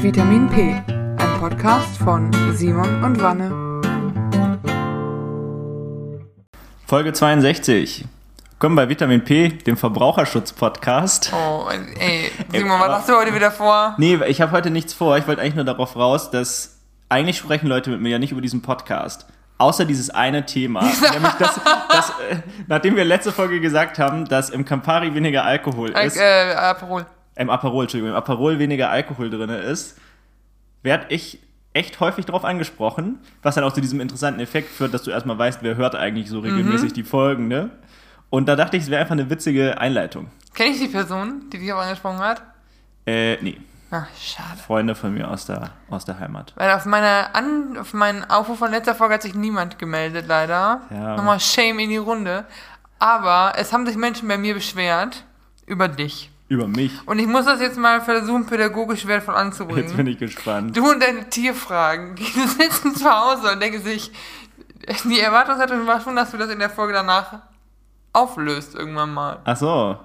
Vitamin P, ein Podcast von Simon und Wanne. Folge 62. Willkommen bei Vitamin P, dem Verbraucherschutz-Podcast. Oh, ey, Simon, was hast du heute wieder vor? Nee, ich habe heute nichts vor. Ich wollte eigentlich nur darauf raus, dass eigentlich sprechen Leute mit mir ja nicht über diesen Podcast. Außer dieses eine Thema. nämlich das, das äh, nachdem wir letzte Folge gesagt haben, dass im Campari weniger Alkohol ist. Äh, Aperol. Im Aperol, Entschuldigung, im Aperol weniger Alkohol drin ist, werde ich echt häufig drauf angesprochen, was dann auch zu diesem interessanten Effekt führt, dass du erstmal weißt, wer hört eigentlich so regelmäßig mhm. die Folgen, ne? Und da dachte ich, es wäre einfach eine witzige Einleitung. Kenne ich die Person, die dich auch angesprochen hat? Äh, nee. Ach, schade. Freunde von mir aus der, aus der Heimat. Weil auf, meine An auf meinen Aufruf von letzter Folge hat sich niemand gemeldet, leider. Ja. Nochmal Shame in die Runde. Aber es haben sich Menschen bei mir beschwert über dich. Über mich. Und ich muss das jetzt mal versuchen, pädagogisch wertvoll anzubringen. Jetzt bin ich gespannt. Du und deine Tierfragen, die sitzen zu Hause und denken sich, die Erwartungshaltung war schon, dass du das in der Folge danach auflöst irgendwann mal. Ach so.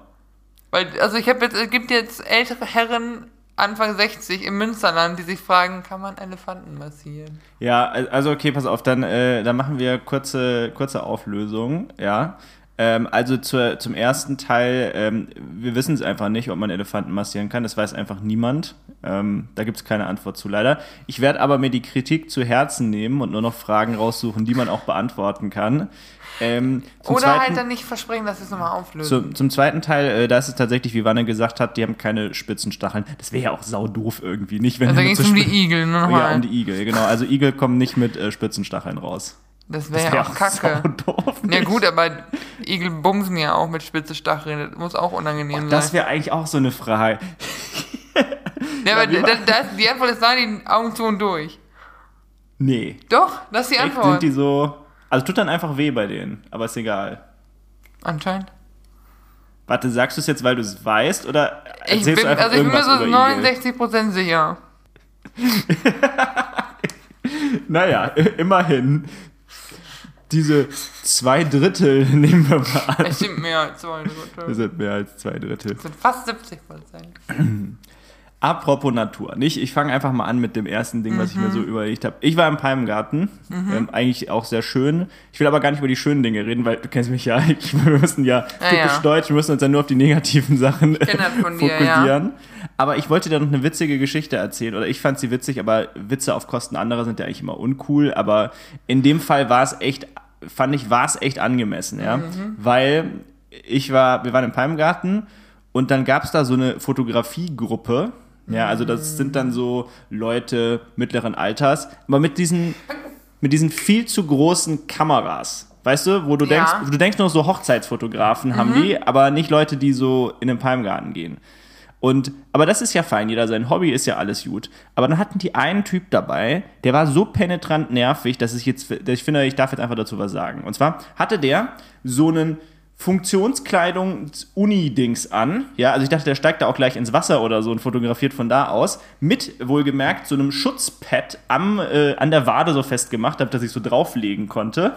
Weil, also ich habe jetzt, es gibt jetzt ältere Herren Anfang 60 im Münsterland, die sich fragen, kann man Elefanten massieren? Ja, also okay, pass auf, dann, äh, dann machen wir kurze, kurze Auflösung, ja. Ähm, also zur, zum ersten Teil, ähm, wir wissen es einfach nicht, ob man Elefanten massieren kann. Das weiß einfach niemand. Ähm, da gibt es keine Antwort zu, leider. Ich werde aber mir die Kritik zu Herzen nehmen und nur noch Fragen raussuchen, die man auch beantworten kann. Ähm, Oder zweiten, halt dann nicht versprechen, dass wir es nochmal auflösen. Zum, zum zweiten Teil, äh, da ist es tatsächlich, wie Wanne gesagt hat, die haben keine spitzen Stacheln. Das wäre ja auch saudoof irgendwie, nicht? Wenn also da ging es um die Igel, ne? Ja, um die Igel, genau. Also Igel kommen nicht mit äh, spitzen Stacheln raus. Das wäre wär ja auch kacke. Doof, ja gut, aber Igel bumsen ja auch mit spitze Stacheln. Das muss auch unangenehm sein. Das wäre eigentlich auch so eine Frage. ja, aber da, da, die Antwort ist da, die Augen zu und durch. Nee. Doch, das ist die Antwort. Echt, sind die so... Also tut dann einfach weh bei denen, aber ist egal. Anscheinend. Warte, sagst du es jetzt, weil du es weißt, oder erzählst ich bin, du einfach Also ich bin mir so 69% sicher. naja, immerhin diese zwei Drittel nehmen wir mal an. Es sind mehr als zwei Drittel. Es sind mehr als zwei Drittel. Es sind fast 70 Prozent. Apropos Natur, nicht? Ich fange einfach mal an mit dem ersten Ding, was mhm. ich mir so mhm. überlegt habe. Ich war im Palmgarten, mhm. ähm, eigentlich auch sehr schön. Ich will aber gar nicht über die schönen Dinge reden, weil du kennst mich ja. Ich, wir müssen ja, ja typisch ja. deutsch, wir müssen uns ja nur auf die negativen Sachen fokussieren. Dir, ja. Aber ich wollte dir noch eine witzige Geschichte erzählen, oder ich fand sie witzig, aber Witze auf Kosten anderer sind ja eigentlich immer uncool. Aber in dem Fall war es echt fand ich, war es echt angemessen, ja. Mhm. Weil ich war, wir waren im Palmgarten und dann gab es da so eine Fotografiegruppe. Ja, also das sind dann so Leute mittleren Alters, aber mit diesen, mit diesen viel zu großen Kameras. Weißt du, wo du ja. denkst, du denkst nur so Hochzeitsfotografen mhm. haben die, aber nicht Leute, die so in den Palmgarten gehen. Und, aber das ist ja fein, jeder sein Hobby ist ja alles gut. Aber dann hatten die einen Typ dabei, der war so penetrant nervig, dass ich jetzt, dass ich finde, ich darf jetzt einfach dazu was sagen. Und zwar hatte der so einen Funktionskleidung-Uni-Dings an. Ja, also ich dachte, der steigt da auch gleich ins Wasser oder so und fotografiert von da aus. Mit, wohlgemerkt, so einem Schutzpad am, äh, an der Wade so festgemacht, damit er sich so drauflegen konnte.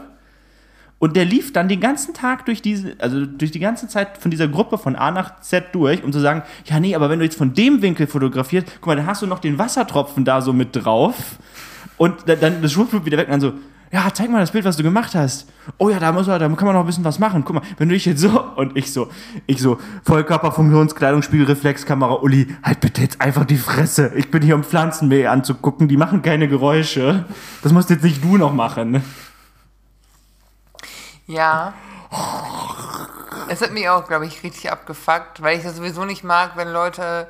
Und der lief dann den ganzen Tag durch diese, also durch die ganze Zeit von dieser Gruppe von A nach Z durch, um zu sagen, ja, nee, aber wenn du jetzt von dem Winkel fotografierst, guck mal, dann hast du noch den Wassertropfen da so mit drauf. Und dann das Schwuppflup wieder weg und dann so, ja, zeig mal das Bild, was du gemacht hast. Oh ja, da muss man, da kann man noch ein bisschen was machen. Guck mal, wenn du dich jetzt so und ich so, ich so, Vollkörperfunktionskleidung, Spiegelreflexkamera, Uli, halt bitte jetzt einfach die Fresse. Ich bin hier um Pflanzenmäh anzugucken, die machen keine Geräusche. Das musst jetzt nicht du noch machen. Ja. Es hat mich auch, glaube ich, richtig abgefuckt, weil ich das sowieso nicht mag, wenn Leute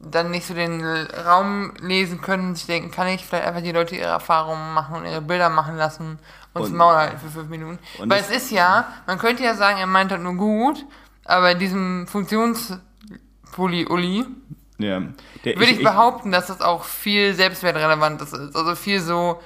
dann nicht so den Raum lesen können und sich denken, kann ich vielleicht einfach die Leute ihre Erfahrungen machen und ihre Bilder machen lassen und, und Maul halten für fünf Minuten. Weil es ist ja, man könnte ja sagen, er meint das nur gut, aber in diesem Funktionspulli-Uli ja, würde ich, ich, behaupten, dass das auch viel selbstwertrelevant ist. Also viel so,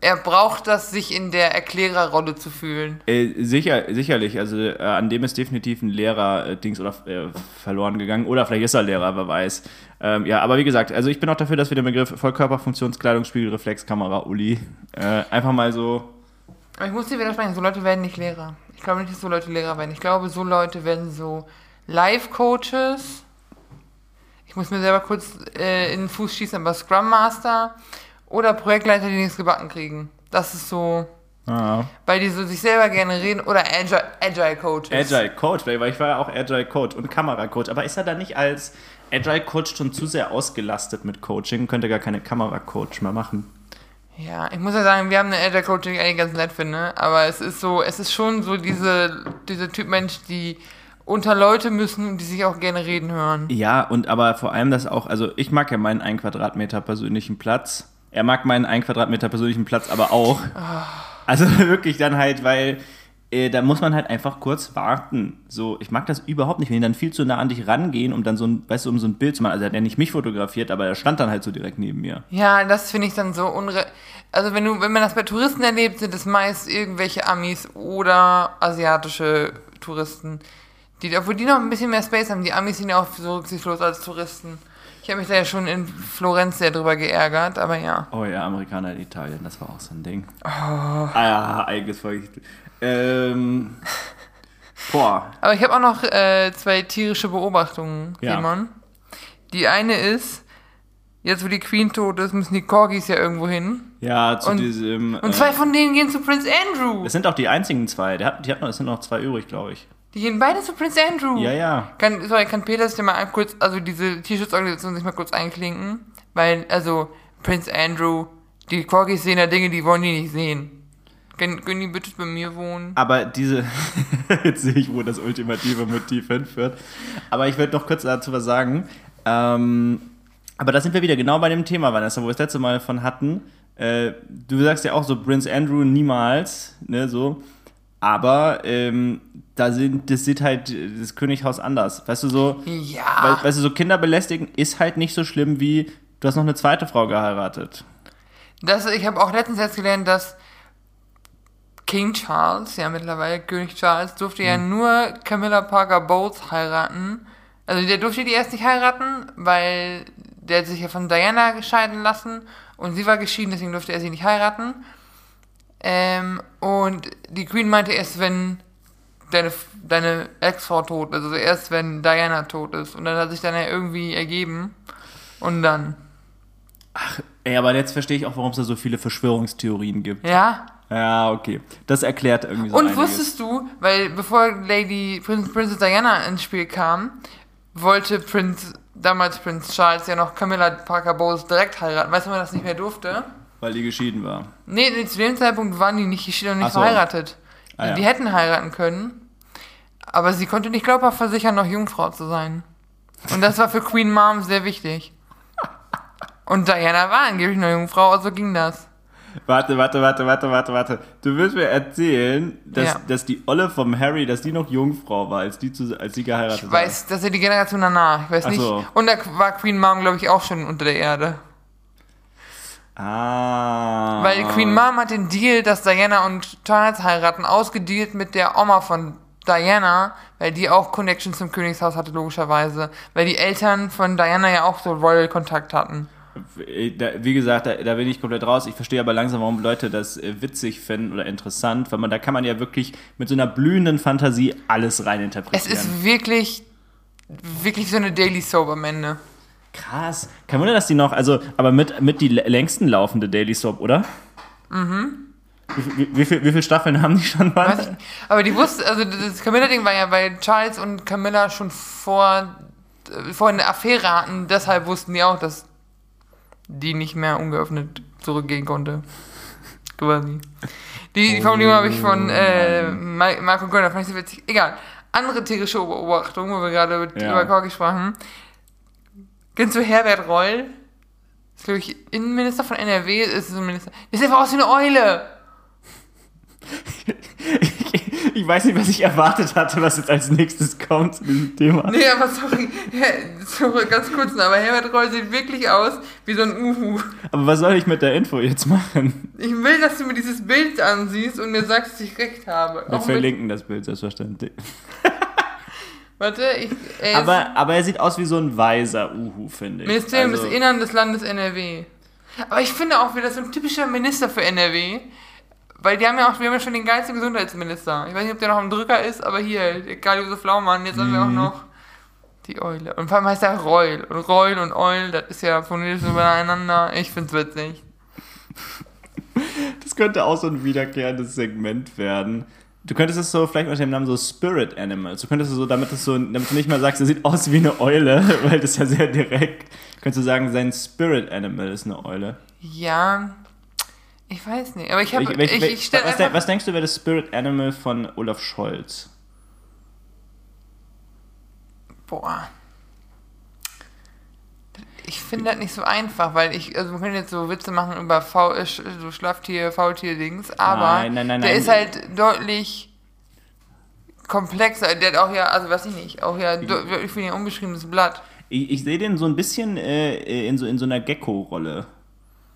er braucht das, sich in der Erklärerrolle zu fühlen. Äh, sicher, sicherlich. Also äh, an dem ist definitiv ein Lehrer-Dings äh, oder äh, verloren gegangen. Oder vielleicht ist er Lehrer, wer weiß. Ähm, ja, aber wie gesagt, also ich bin auch dafür, dass wir den Begriff Vollkörperfunktionskleidung, Spiegelreflexkamera, Uli äh, einfach mal so. Aber ich muss dir widersprechen, so Leute werden nicht Lehrer. Ich glaube nicht, dass so Leute Lehrer werden. Ich glaube, so Leute werden so Life-Coaches ich muss mir selber kurz äh, in den Fuß schießen, aber Scrum Master oder Projektleiter, die nichts gebacken kriegen. Das ist so, Ah. weil die so sich selber gerne reden oder Agile, Agile Coaches. Agile Coach, weil ich war ja auch Agile Coach und Kameracoach. Aber ist er da nicht als Agile Coach schon zu sehr ausgelastet mit Coaching? Könnte gar keine Kameracoach mehr machen. Ja, ich muss ja sagen, wir haben eine Agile Coach, die ich eigentlich ganz nett finde, aber es ist so, es ist schon so diese, diese Typ Mensch, die unter Leute müssen und die sich auch gerne reden hören. Ja, und aber vor allem das auch, also ich mag ja meinen 1 Quadratmeter persönlichen Platz. Er mag meinen 1 Quadratmeter persönlichen Platz aber auch. Also wirklich dann halt, weil äh, da muss man halt einfach kurz warten. So, ich mag das überhaupt nicht, wenn die dann viel zu nah an dich rangehen, um dann so ein, weißt du, um so ein Bild zu machen. Also er hat ja nicht mich fotografiert, aber er stand dann halt so direkt neben mir. Ja, das finde ich dann so unre... Also wenn du, wenn man das bei Touristen erlebt, sind es meist irgendwelche Amis oder asiatische Touristen. Die, obwohl die noch ein bisschen mehr Space haben. Die Amis sind ja auch so rücksichtslos als Touristen. Ich habe mich da ja schon in Florenz sehr drüber geärgert, aber ja. Oh ja, Amerikaner in Italien, das war auch so ein Ding. Ah ja, eigenes Volk. Ähm, boah, Aber ich habe auch noch äh, zwei tierische Beobachtungen, Ja. Simon. Die eine ist, jetzt wo die Queen tot ist, müssen die Corgis ja irgendwo hin. ja, zu Und- diesem... Und zwei von denen gehen zu Prince Andrew. Es sind auch die einzigen zwei. Der hat, die hat noch, es sind noch zwei übrig, glaube ich. Die gehen beide zu Prince Andrew. Ja, ja. Kann, sorry, kann Peter sich mal kurz, also diese Tierschutzorganisation sich mal kurz einklinken? Weil, also, Prince Andrew, die Corgis sehen da Dinge, die wollen die nicht sehen. Können, können die bitte bei mir wohnen? Aber diese, jetzt sehe ich, wo das ultimative Motiv hinführt. Aber ich würde noch kurz dazu was sagen. Ähm, aber da sind wir wieder genau bei dem Thema, Vanessa, wo wir das letzte Mal von hatten. Äh, du sagst ja auch so, Prince Andrew niemals, ne, so. Aber ähm, da sind, das sieht halt das Könighaus anders. Weißt du, so, Ja. we, weißt du, so Kinder belästigen ist halt nicht so schlimm wie, du hast noch eine zweite Frau geheiratet. Das, ich habe auch letztens jetzt gelernt, dass King Charles, ja mittlerweile König Charles, durfte ja nur Camilla Parker Bowles heiraten. Also der durfte die erst nicht heiraten, weil der hat sich ja von Diana gescheiden lassen und sie war geschieden, deswegen durfte er sie nicht heiraten. Ähm, und die Queen meinte erst, wenn deine, deine Ex-Frau tot ist, also erst wenn Diana tot ist. Und dann hat sich dann ja irgendwie ergeben. Und dann. Ey, aber jetzt verstehe ich auch, warum es da so viele Verschwörungstheorien gibt. Ja, Ja, okay. Das erklärt irgendwie so Und einiges. wusstest du, weil bevor Lady Prinz, Princess Diana ins Spiel kam, wollte Prinz, damals Prinz Charles ja noch Camilla Parker Bowles direkt heiraten. Weißt du, wann das nicht mehr durfte? Weil die geschieden war. Nee, nee, zu dem Zeitpunkt waren die nicht geschieden und nicht Ach so. verheiratet. Ah, ja. Die hätten heiraten können, aber sie konnte nicht glaubhaft versichern, noch Jungfrau zu sein. Und das war für Queen Mom sehr wichtig. Und Diana war angeblich noch Jungfrau, also ging das. Warte, warte, warte, warte, warte, warte. Du willst mir erzählen, dass, Ja. dass die Olle vom Harry, dass die noch Jungfrau war, als die, zu, als die geheiratet Ich weiß, das ist ja die Generation danach. Ich weiß Ach nicht. so. Und da war Queen Mom, glaube ich, auch schon unter der Erde. Ah. Weil Queen Mom hat den Deal, dass Diana und Charles heiraten, ausgedealt mit der Oma von Diana, weil die auch Connection zum Königshaus hatte, logischerweise. Weil die Eltern von Diana ja auch so Royal-Kontakt hatten. Da, wie gesagt, da, da bin ich komplett raus. Ich verstehe aber langsam, warum Leute das äh, witzig finden oder interessant, weil man da kann man ja wirklich mit so einer blühenden Fantasie alles Es reininterpretieren. ist wirklich, wirklich so eine Daily Soap am Ende. Krass. Kein Wunder, dass die noch, also, aber mit, mit die längsten laufende Daily Soap, oder? Mhm. Wie, wie, wie, viel, wie viele Staffeln haben die schon? Ich, aber die wusste, also das Camilla-Ding war ja, weil Charles und Camilla schon vor, äh, vor eine Affäre hatten, deshalb wussten die auch, dass die nicht mehr ungeöffnet zurückgehen konnte. Quasi. Die, die Formulierung habe ich von äh, Ma- Marco Gönner, fand ich so witzig. Egal. Andere tierische Beobachtung, wo wir gerade Ja. über Corgi sprachen. Kennst du Herbert Reul? Ist, glaube ich, Innenminister von NRW, ist so ein Minister. Der sieht einfach aus wie eine Eule. Ich weiß nicht, was ich erwartet hatte, was jetzt als nächstes kommt zu diesem Thema. Nee, aber sorry, sorry, ganz kurz noch, aber Herbert Reul sieht wirklich aus wie so ein Uhu. Aber was soll ich mit der Info jetzt machen? Ich will, dass du mir dieses Bild ansiehst und mir sagst, dass ich recht habe. Wir Auch verlinken das Bild, selbstverständlich. warte, ich, er Aber, aber er sieht aus wie so ein weiser Uhu, finde ich. Ministerium Also, des Innern des Landes NRW. Aber ich finde auch wieder so ein typischer Minister für NRW, weil die haben ja auch, wir haben ja schon den geilsten Gesundheitsminister. Ich weiß nicht, ob der noch am Drücker ist, aber hier, der Karl-Josef Laumann, jetzt haben wir auch Mhm. noch Die Eule. Und vor allem heißt er Reul. Und Reul und Eul, das ist ja phonetisch übereinander. Ich find's witzig. Das könnte auch so ein wiederkehrendes Segment werden. Du könntest es so vielleicht unter dem Namen so Spirit Animals. Du könntest es so, damit, es so, damit du nicht mal sagst, er sieht aus wie eine Eule, weil das ist ja sehr direkt. Könntest du sagen, sein Spirit Animal ist eine Eule. Ja, ich weiß nicht. Aber ich habe. Ich, ich stell was, de- was denkst du, wäre das Spirit Animal von Olaf Scholz? Boah. Ich finde das nicht so einfach, weil ich, also wir können jetzt so Witze machen über Faul, äh, so Schlafftier, Faultier-Dings, aber Nein, nein, nein, der ist halt deutlich komplexer. Der hat auch ja, also weiß ich nicht, auch ja de- deutlich für ein unbeschriebenes Blatt. Ich, ich sehe den so ein bisschen äh, in, so, in so einer Gecko-Rolle.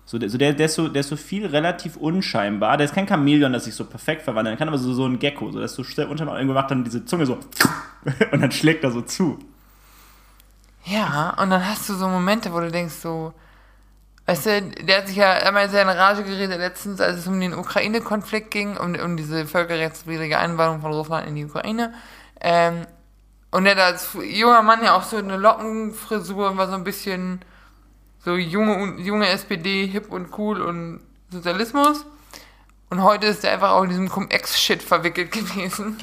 So, der, so der, der, ist so, der ist so viel relativ unscheinbar. Der ist kein Chamäleon, das sich so perfekt verwandelt kann, aber so, so ein Gecko. So, dass so schnell unscheinbar irgendwo macht dann diese Zunge so und dann schlägt er so zu. Ja, und dann hast du so Momente, wo du denkst so, weißt du, der hat sich ja einmal sehr in Rage geredet letztens, als es um den Ukraine-Konflikt ging, um, um diese völkerrechtswidrige Einwanderung von Russland in die Ukraine. Ähm, und der hat als junger Mann ja auch so eine Lockenfrisur und war so ein bisschen so junge, junge SPD, hip und cool und Sozialismus. Und heute ist er einfach auch in diesem Cum-Ex-Shit verwickelt gewesen.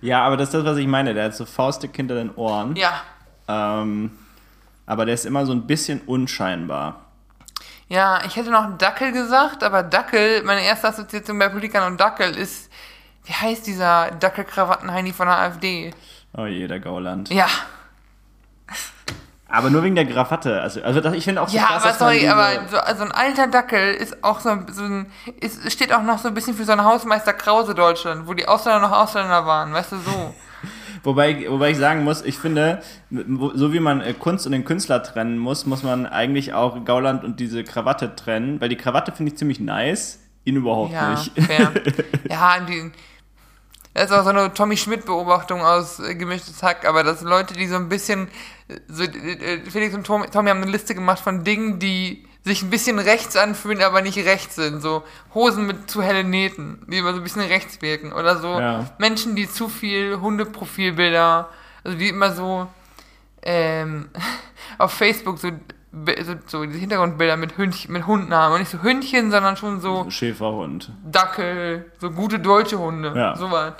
Ja, aber das ist das, was ich meine. Der hat so faustig hinter den Ohren. Ja. Ähm, aber der ist immer so ein bisschen unscheinbar. Ja, ich hätte noch Dackel gesagt, aber Dackel, meine erste Assoziation bei Politikern und Dackel ist, wie heißt dieser Dackelkrawattenheini von der AfD? Oh je, der Gauland. Ja, Aber nur wegen der Krawatte. Also, also das, ich finde auch so ja, krass, aber sorry, aber so, also ein alter Dackel ist auch so, ein- so ein, ist, steht auch noch so ein bisschen für so ein Hausmeister Krause Deutschland, wo die Ausländer noch Ausländer waren, weißt du, so. Wobei, wobei ich sagen muss, ich finde, so wie man äh, Kunst und den Künstler trennen muss, muss man eigentlich auch Gauland und diese Krawatte trennen, weil die Krawatte finde ich ziemlich nice, ihn überhaupt Ja, nicht. fair. Ja, die, das ist auch so eine Tommy Schmidt-Beobachtung aus äh, Gemischtes Hack, aber dass Leute, die so ein bisschen, äh, so, äh, Felix und Tommy, Tommy haben eine Liste gemacht von Dingen, die sich ein bisschen rechts anfühlen, aber nicht rechts sind. So Hosen mit zu hellen Nähten, die immer so ein bisschen rechts wirken. Oder so Ja. Menschen, die zu viel Hundeprofilbilder, also die immer so ähm, auf Facebook so, so, so diese Hintergrundbilder mit, Hündchen, mit Hunden haben. Und nicht so Hündchen, sondern schon so Schäferhund. Dackel, so gute deutsche Hunde, Ja. sowas.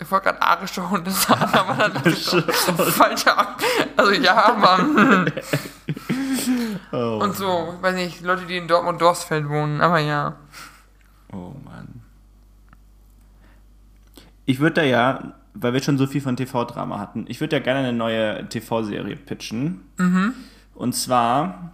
Ich wollte gerade arische Hunde sagen, aber das ist doch falscher. Ab- Also ja, Mann. Oh, Und so, ich weiß nicht, Leute, die in Dortmund Dorfsfeld wohnen, aber ja. oh Mann. Ich würde da ja, weil wir schon so viel von TV-Drama hatten, ich würde ja gerne eine neue TV-Serie pitchen. Und zwar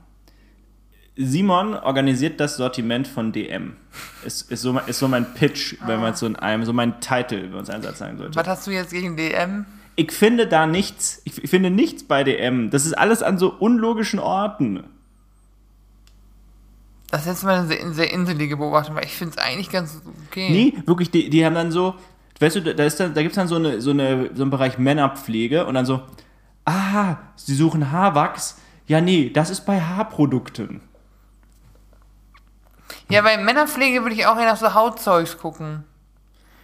Simon organisiert das Sortiment von DM. Ist, ist, so, ist so mein Pitch, wenn man es so in einem, so mein Titel, wenn man es einen Satz sagen sollte. Was hast du jetzt gegen DM? Ich finde da nichts, ich finde nichts bei DM. Das ist alles an so unlogischen Orten. Das ist jetzt mal eine sehr, sehr inselige Beobachtung, weil ich finde es eigentlich ganz okay. Nee, wirklich, die, die haben dann so, weißt du, da, ist dann, da gibt es dann so, eine, so, eine, so einen Bereich Männerpflege und dann so, ah, sie suchen Haarwachs. Ja, nee, das ist bei Haarprodukten. Ja, bei Männerpflege würde ich auch eher nach so Hautzeugs gucken.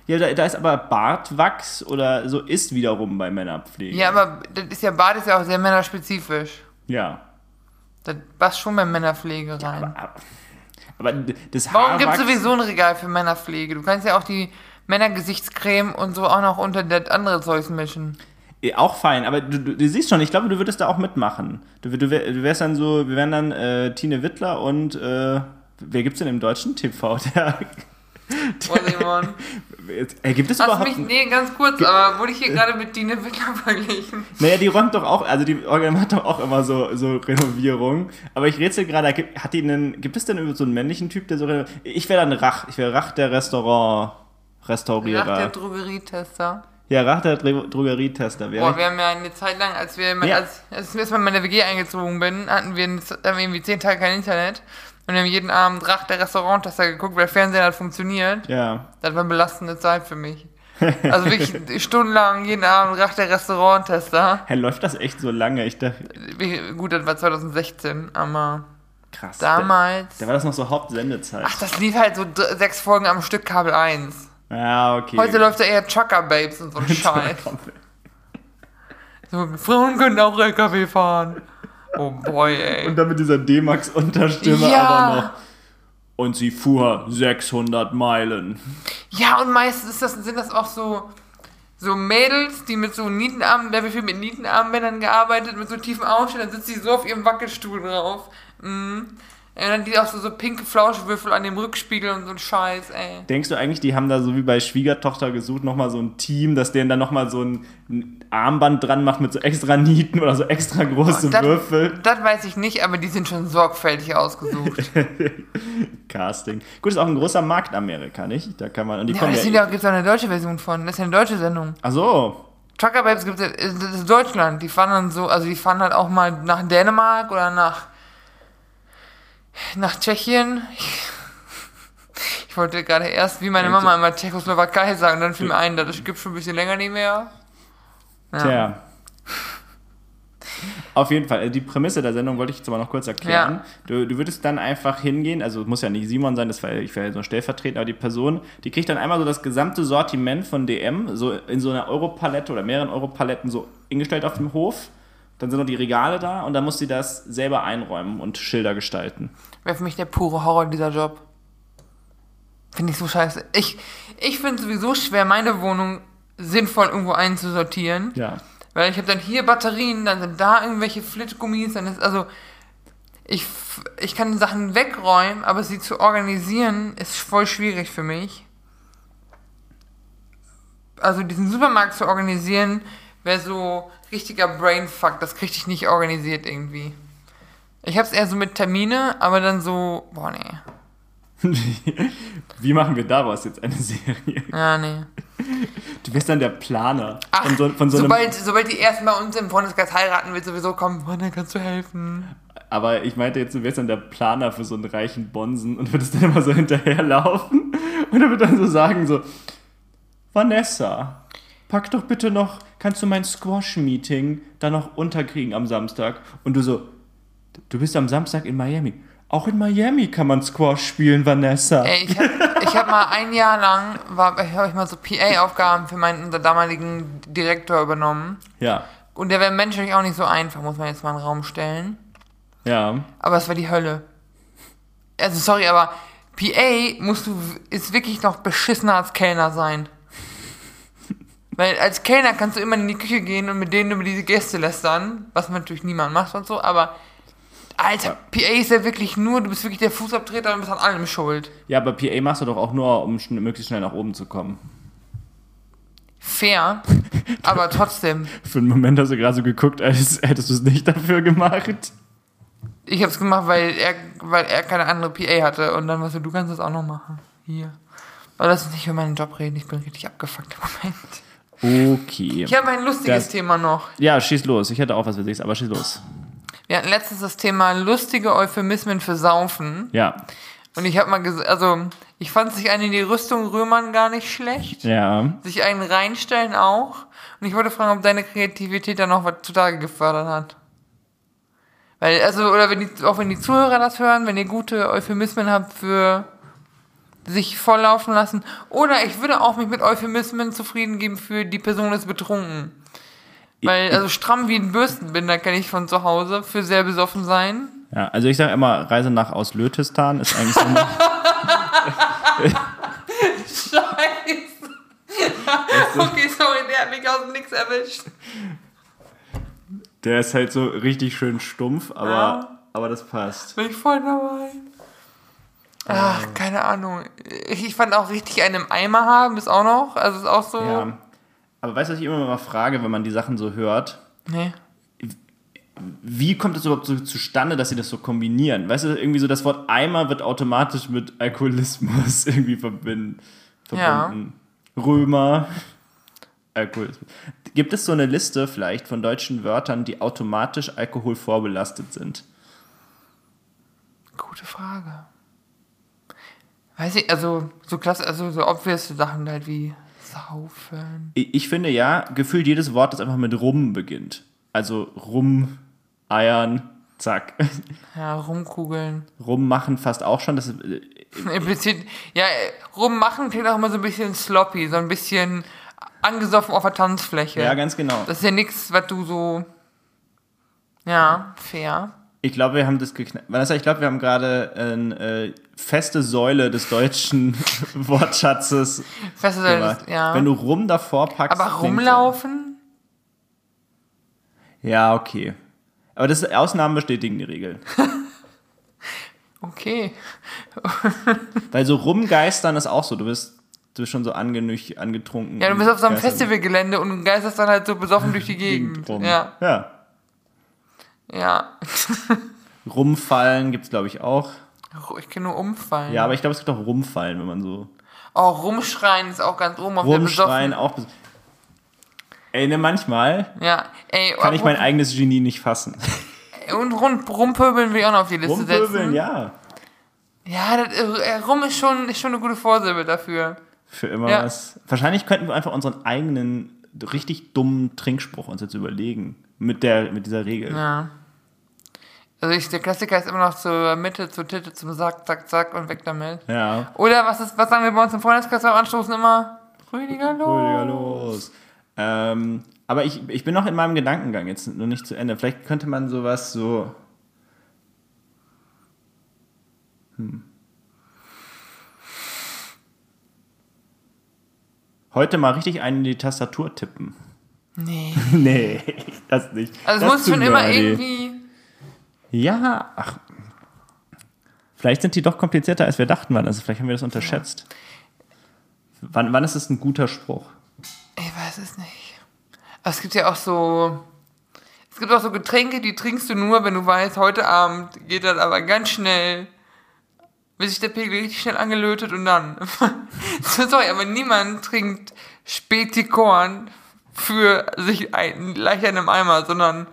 Ja, da, da ist aber Bartwachs oder so ist wiederum bei Männerpflege. Ja, aber das ist ja Bad ist ja auch sehr männerspezifisch. Ja. Das passt schon bei Männerpflege rein. Aber d- das Warum gibt es sowieso ein Regal für Männerpflege? Du kannst ja auch die Männergesichtscreme und so auch noch unter das andere Zeugs mischen. Eh, Auch fein, aber du, du, du siehst schon, ich glaube, du würdest da auch mitmachen. Du, du wärst dann so, wir wären dann äh, Tine Wittler und äh, wer gibt's denn im deutschen TV? Der, Oh, Simon. äh, gibt es Hast überhaupt? mich, nee, ganz kurz, aber wurde ich hier gerade mit Dine Wittler verglichen? Naja, die räumt doch auch, also die Orgel macht doch auch immer so, so Renovierung. Aber ich rätsel gerade, gibt, hat die einen, gibt es denn so einen männlichen Typ, der so reno- Ich wäre dann Rach, ich wäre Rach der Restaurant. Restaurierer. Nach der Drogerietester. ja, Rach der Dro- Drogerietester wäre. Boah, wir haben ja eine Zeit lang, als wir Ja. als, als ich erstmal in meine WG eingezogen bin, hatten wir, ein- haben wir irgendwie zehn Tage kein Internet. Und wir haben jeden Abend Rach der Restauranttester geguckt, weil der Fernseher hat funktioniert. Ja. Das war eine belastende Zeit für mich. Also wirklich stundenlang jeden Abend Rach der Restauranttester. Hä, läuft das echt so lange? Ich dachte, Gut, das war 2016, aber krass. damals. Da, da war das noch so Hauptsendezeit. Ach, das lief halt so sechs Folgen am Stück Kabel 1. ja, okay. Heute läuft da eher Trucker Babes und so ein Scheiß. So, Frauen können auch LKW fahren. Oh boy, ey. Und dann mit dieser D-Max-Unterstimme Ja. aber noch. Und sie fuhr 600 Meilen. Ja, und meistens ist das, sind das auch so, so Mädels, die mit so Nietenarmen, wer wie viel mit Nietenarmbändern gearbeitet, mit so tiefen Ausschnitt, dann sitzt sie so auf ihrem Wackelstuhl drauf. Mhm. Und dann die auch so, so pinke Flauschwürfel an dem Rückspiegel und so ein Scheiß, ey. Denkst du eigentlich, die haben da so wie bei Schwiegertochter gesucht, nochmal so ein Team, das denen dann nochmal so ein ein Armband dran macht mit so extra Nieten oder so extra große Das- Würfel? Das weiß ich nicht, aber die sind schon sorgfältig ausgesucht. Casting. Gut, ist auch ein großer Markt Amerika, nicht? Da kann man. Und die ja, kommen das ja. sind ja, gibt's auch eine deutsche Version von. Das ist ja eine deutsche Sendung. Ach so. Trucker Babes gibt es, das ist Deutschland. Die fahren dann so, also die fahren halt auch mal nach Dänemark oder nach, nach Tschechien. Ich wollte gerade erst, wie meine Ja, Mama immer Tschechoslowakei sagen, dann fiel mir ein, das gibt schon ein bisschen länger nicht mehr. Ja. Tja. Auf jeden Fall, äh, die Prämisse der Sendung wollte ich jetzt aber noch kurz erklären. Du, du würdest dann einfach hingehen, also muss ja nicht Simon sein, das war, ich wäre ja so ein Stellvertreter, aber die Person, die kriegt dann einmal so das gesamte Sortiment von DM, so in so einer Europalette oder mehreren Europaletten so hingestellt auf dem Hof. Dann sind noch die Regale da und dann muss sie das selber einräumen und Schilder gestalten. Wäre für mich der pure Horror, dieser Job. Finde ich so scheiße. Ich, ich finde sowieso schwer, meine Wohnung sinnvoll irgendwo einzusortieren. Ja. Weil ich habe dann hier Batterien, dann sind da irgendwelche Flitgummis, dann ist also ich, ich kann Sachen wegräumen, aber sie zu organisieren ist voll schwierig für mich. Also diesen Supermarkt zu organisieren wäre so richtiger Brainfuck, das krieg ich nicht organisiert irgendwie. Ich hab's eher so mit Termine, aber dann so, boah nee. Wie machen wir daraus jetzt eine Serie? Ja, nee. Du bist dann der Planer Ach, von so, von so einem sobald, sobald die ersten bei uns im Freundeskreis heiraten, wird sowieso kommen, Wanne, kannst du helfen? Aber ich meinte jetzt, du wärst dann der Planer für so einen reichen Bonsen und würdest dann immer so hinterherlaufen und er wird dann so sagen so, Vanessa, pack doch bitte noch, kannst du mein Squash-Meeting da noch unterkriegen am Samstag? Und du so, du bist am Samstag in Miami. Auch in Miami kann man Squash spielen, Vanessa. Ey, ich hab, ich hab mal ein Jahr lang, habe ich mal so PA-Aufgaben für meinen damaligen Direktor übernommen. Ja, Und der wäre menschlich auch nicht so einfach, muss man jetzt mal in den Raum stellen. ja. Aber es war die Hölle. Also sorry, aber PA musst du, ist wirklich noch beschissener als Kellner sein. Weil als Kellner kannst du immer in die Küche gehen und mit denen über diese Gäste lästern, was natürlich niemand macht und so, aber Alter, PA ist ja wirklich nur, du bist wirklich der Fußabtreter und bist an allem schuld. Ja, aber PA machst du doch auch nur, um schn möglichst schnell nach oben zu kommen. Fair, aber trotzdem. Für einen Moment hast du gerade so geguckt, als hättest du es nicht dafür gemacht. Ich hab's gemacht, weil er, weil er keine andere PA hatte und dann was du, du kannst das auch noch machen. Hier. Aber lass uns nicht über meinen Job reden, ich bin richtig abgefuckt im Moment. Okay. Ich habe ein lustiges Das- Thema noch. Ja, schieß los. Ich hätte auch was Witziges, aber schieß los. Wir hatten letztens das Thema lustige Euphemismen für Saufen. Ja. Und ich habe mal gesagt, also ich fand sich einen in die Rüstung römern gar nicht schlecht. Ja. Sich einen reinstellen auch. Und ich wollte fragen, ob deine Kreativität da noch was zutage gefördert hat. Weil, also, oder wenn die, auch wenn die Zuhörer das hören, wenn ihr gute Euphemismen habt für sich volllaufen lassen. Oder ich würde auch mich mit Euphemismen zufrieden geben für die Person ist betrunken. Weil, also stramm wie ein Bürstenbinder kenne ich von zu Hause für sehr besoffen sein. Ja, also ich sage immer, Reise nach Auslötistan ist eigentlich so Scheiße. okay, sorry, der hat mich aus dem Nix erwischt. Der ist halt so richtig schön stumpf, aber, Ja. aber das passt. Bin ich voll dabei. Ach, keine Ahnung. Ich ich fand auch richtig einen im Eimer haben, ist auch noch. Also ist auch so. Ja. Aber weißt du, was ich immer mal frage, wenn man die Sachen so hört? Nee. Wie kommt es überhaupt so zustande, dass sie das so kombinieren? Weißt du, irgendwie so das Wort Eimer wird automatisch mit Alkoholismus irgendwie verbinden, verbunden. Römer, Alkoholismus. Gibt es so eine Liste vielleicht von deutschen Wörtern, die automatisch alkoholvorbelastet sind? Gute Frage. Weiß ich, also so klasse, also so obvious Sachen halt wie saufen. Ich ich finde ja, gefühlt jedes Wort, das einfach mit rum beginnt. Also rum, eiern, zack. Ja, rumkugeln. Rummachen fast auch schon. Das, äh, Implizit, ja, rummachen klingt auch immer so ein bisschen sloppy, so ein bisschen angesoffen auf der Tanzfläche. Ja, ganz genau. Das ist ja nichts, was du so. Ja, fair. Ich glaube, wir haben das geknackt. Vanessa, ich glaube, wir haben gerade eine äh, feste Säule des deutschen Wortschatzes Feste Säule gemacht. ist- ja. Wenn du rum davor packst. Aber rumlaufen? Ja, okay. Aber das Ausnahmen bestätigen die Regel. Okay. Weil so rumgeistern ist auch so. Du bist, du bist schon so angenüch, angetrunken. Ja, du bist auf so einem Festivalgelände und geisterst dann halt so besoffen durch die Gegend. rum. Ja, ja. Ja. Rumfallen gibt's glaube ich, auch. Ich kann nur umfallen. Ja, aber ich glaube, es gibt auch Rumfallen, wenn man so. Oh, rumschreien ist auch ganz oben auf der Rumschreien auch. Ey, ne, manchmal Ja, ey, kann ich mein rum- eigenes Genie nicht fassen. und rum, rumpöbeln will ich auch noch auf die Liste Rumpöbeln, setzen. ja. Ja, das, äh, rum ist schon, ist schon eine gute Vorsilbe dafür. Für immer Ja. was. Wahrscheinlich könnten wir einfach unseren eigenen richtig dummen Trinkspruch uns jetzt überlegen. Mit, der, mit dieser Regel. Ja. Also ich, der Klassiker ist immer noch zur Mitte, zur Titte, zum Sack, zack, zack und weg damit. Ja. Oder was ist, was sagen wir bei uns im Freundeskreis beim Anstoßen immer? Rüdiger los. Rüdiger los. Ähm, aber ich, ich bin noch in meinem Gedankengang jetzt noch nicht zu Ende. Vielleicht könnte man sowas so. Hm. Heute mal richtig einen in die Tastatur tippen. Nee. nee, das nicht. Also das es muss schon immer nerdy. irgendwie. Ja, ach. Vielleicht sind die doch komplizierter, als wir dachten, waren. Also vielleicht haben wir das unterschätzt. Wann, wann ist es ein guter Spruch? Ich weiß es nicht. Aber es gibt ja auch so. Es gibt auch so Getränke, die trinkst du nur, wenn du weißt, heute Abend geht das aber ganz schnell. Wird sich der Pegel richtig schnell angelötet und dann. so, sorry, aber niemand trinkt Spätikorn für sich ein, leicht in einem Eimer, sondern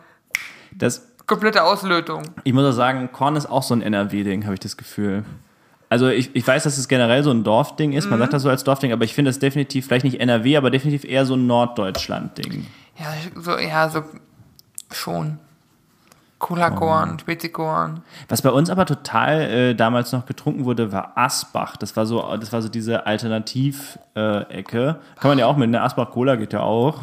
Das, komplette Auslötung. ich muss auch sagen, Korn ist auch so ein NRW-Ding, habe ich das Gefühl. Also ich, ich weiß, dass es generell so ein Dorfding ist, Mhm. man sagt das so als Dorfding, aber ich finde es definitiv, vielleicht nicht NRW, aber definitiv eher so ein Norddeutschland-Ding. Ja, so, ja, so schon. Cola-Korn, Spezikorn. Was bei uns aber total äh, damals noch getrunken wurde, war Asbach. Das war so, das war so diese Alternativ-Ecke. Kann man ja auch mit, ne? Asbach-Cola geht ja auch.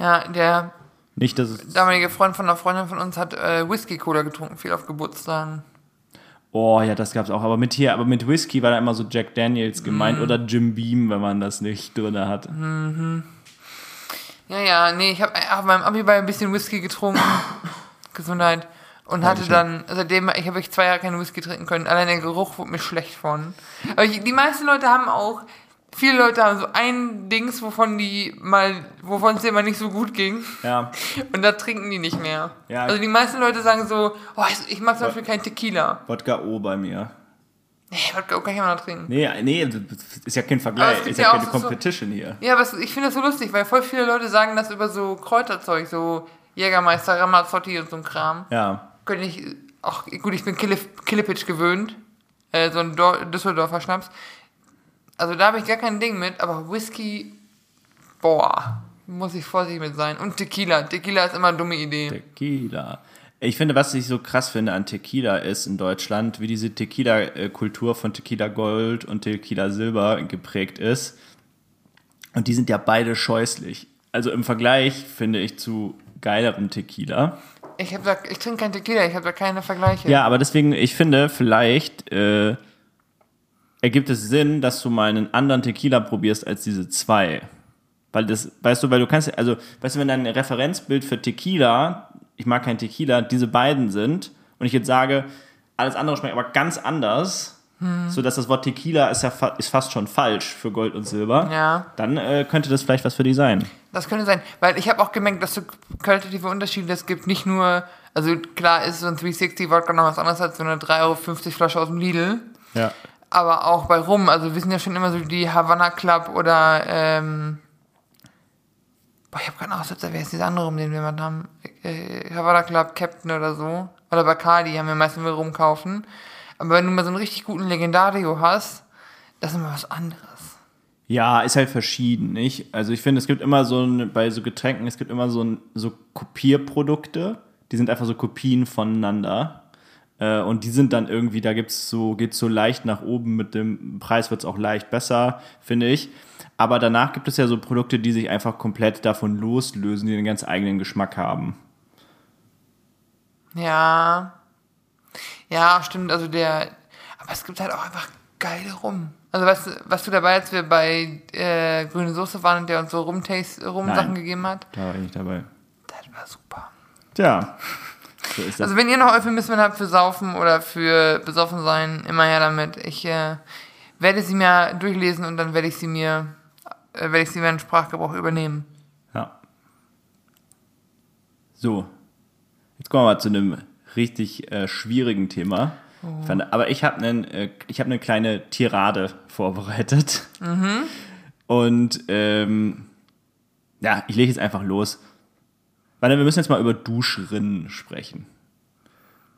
Ja, der Nicht, dass es damalige Freund von einer Freundin von uns hat äh, Whisky-Cola getrunken, viel auf Geburtstagen. Oh ja, das gab's auch. Aber mit hier, aber mit Whisky war da immer so Jack Daniels Mhm. gemeint oder Jim Beam, wenn man das nicht drin hat. Ja, ja, nee, ich habe auf meinem Abiball ein bisschen Whisky getrunken. Gesundheit. Und hatte dann, seitdem, ich habe ich zwei Jahre keinen Whisky trinken können. Allein der Geruch wurde mir schlecht von. Aber ich, die meisten Leute haben auch, viele Leute haben so ein Dings, wovon die mal, wovon es dir mal nicht so gut ging. Ja. Und da trinken die nicht mehr. Ja. Also die meisten Leute sagen so, oh, ich, mag zum Beispiel keinen Tequila. Wodka O bei mir. Nee, Wodka kann ich immer noch trinken. Nee, nee, das ist ja kein Vergleich, ist ja ja auch keine so- Competition hier. Ja, aber ich finde das so lustig, weil voll viele Leute sagen das über so Kräuterzeug, so Jägermeister, Ramazzotti und so ein Kram. Ja. Könnte ich, ach gut, ich bin Kille, Killepitch gewöhnt, äh, so ein Dor Düsseldorfer Schnaps. Also da habe ich gar kein Ding mit, aber Whisky, boah, muss ich vorsichtig mit sein. Und Tequila, Tequila ist immer eine dumme Idee. Tequila. Ich finde, was ich so krass finde an Tequila ist in Deutschland, wie diese Tequila-Kultur von Tequila Gold und Tequila Silber geprägt ist. Und die sind ja beide scheußlich. Also im Vergleich finde ich zu geilerem Tequila. Ich, hab da, ich trinke kein Tequila, ich habe da keine Vergleiche. Ja, aber deswegen, ich finde, vielleicht äh, ergibt es Sinn, dass du mal einen anderen Tequila probierst als diese zwei. Weil das, weißt du, weil du kannst, also, weißt du, wenn dein Referenzbild für Tequila, ich mag kein Tequila, diese beiden sind und ich jetzt sage, alles andere schmeckt aber ganz anders, so dass das Wort Tequila ist ja fa ist fast schon falsch für Gold und Silber, Ja. dann äh, könnte das vielleicht was für dich sein. Das könnte sein, weil ich habe auch gemerkt, dass es so qualitative Unterschiede es gibt. Nicht nur, also klar ist so ein 360 Wodka noch was anderes als so eine 3,50 Euro Flasche aus dem Lidl. Ja. Aber auch bei Rum, also wir sind ja schon immer so die Havana Club oder, ähm, boah, ich habe einen Aussetzer, wer ist dieser andere Rum, den wir mal haben? Äh, Havana Club Captain oder so. Oder Bacardi haben wir meistens, wenn wir rumkaufen. Aber wenn du mal so einen richtig guten Legendario hast, das ist immer was anderes. Ja, ist halt verschieden, nicht? Also ich finde, es gibt immer so ein, bei so Getränken, es gibt immer so, ein, so Kopierprodukte, die sind einfach so Kopien voneinander. Äh, und die sind dann irgendwie, da gibt's so, geht's so leicht nach oben, mit dem Preis wird's auch leicht besser, finde ich. Aber danach gibt es ja so Produkte, die sich einfach komplett davon loslösen, die einen ganz eigenen Geschmack haben. Ja. Ja, stimmt. Also der. Aber es gibt halt auch einfach geile Rum. Also was, was du dabei, als wir bei äh, Grüne Soße waren und der uns so Rum-Taste, Rum-Sachen gegeben hat? Da war ich nicht dabei. Das war super. Tja. So ist das. Also wenn ihr noch Euphemismen habt für Saufen oder für besoffen sein, immer her damit. Ich äh, werde sie mir durchlesen und dann werde ich sie mir, äh, werde ich sie mir in Sprachgebrauch übernehmen. Ja. So. Jetzt kommen wir mal zu einem richtig äh, schwierigen Thema. Ich fand- Aber ich habe einen, äh, ich habe eine kleine Tirade vorbereitet. Und ähm, ja, ich lege jetzt einfach los. Weil wir müssen jetzt mal über Duschrinnen sprechen.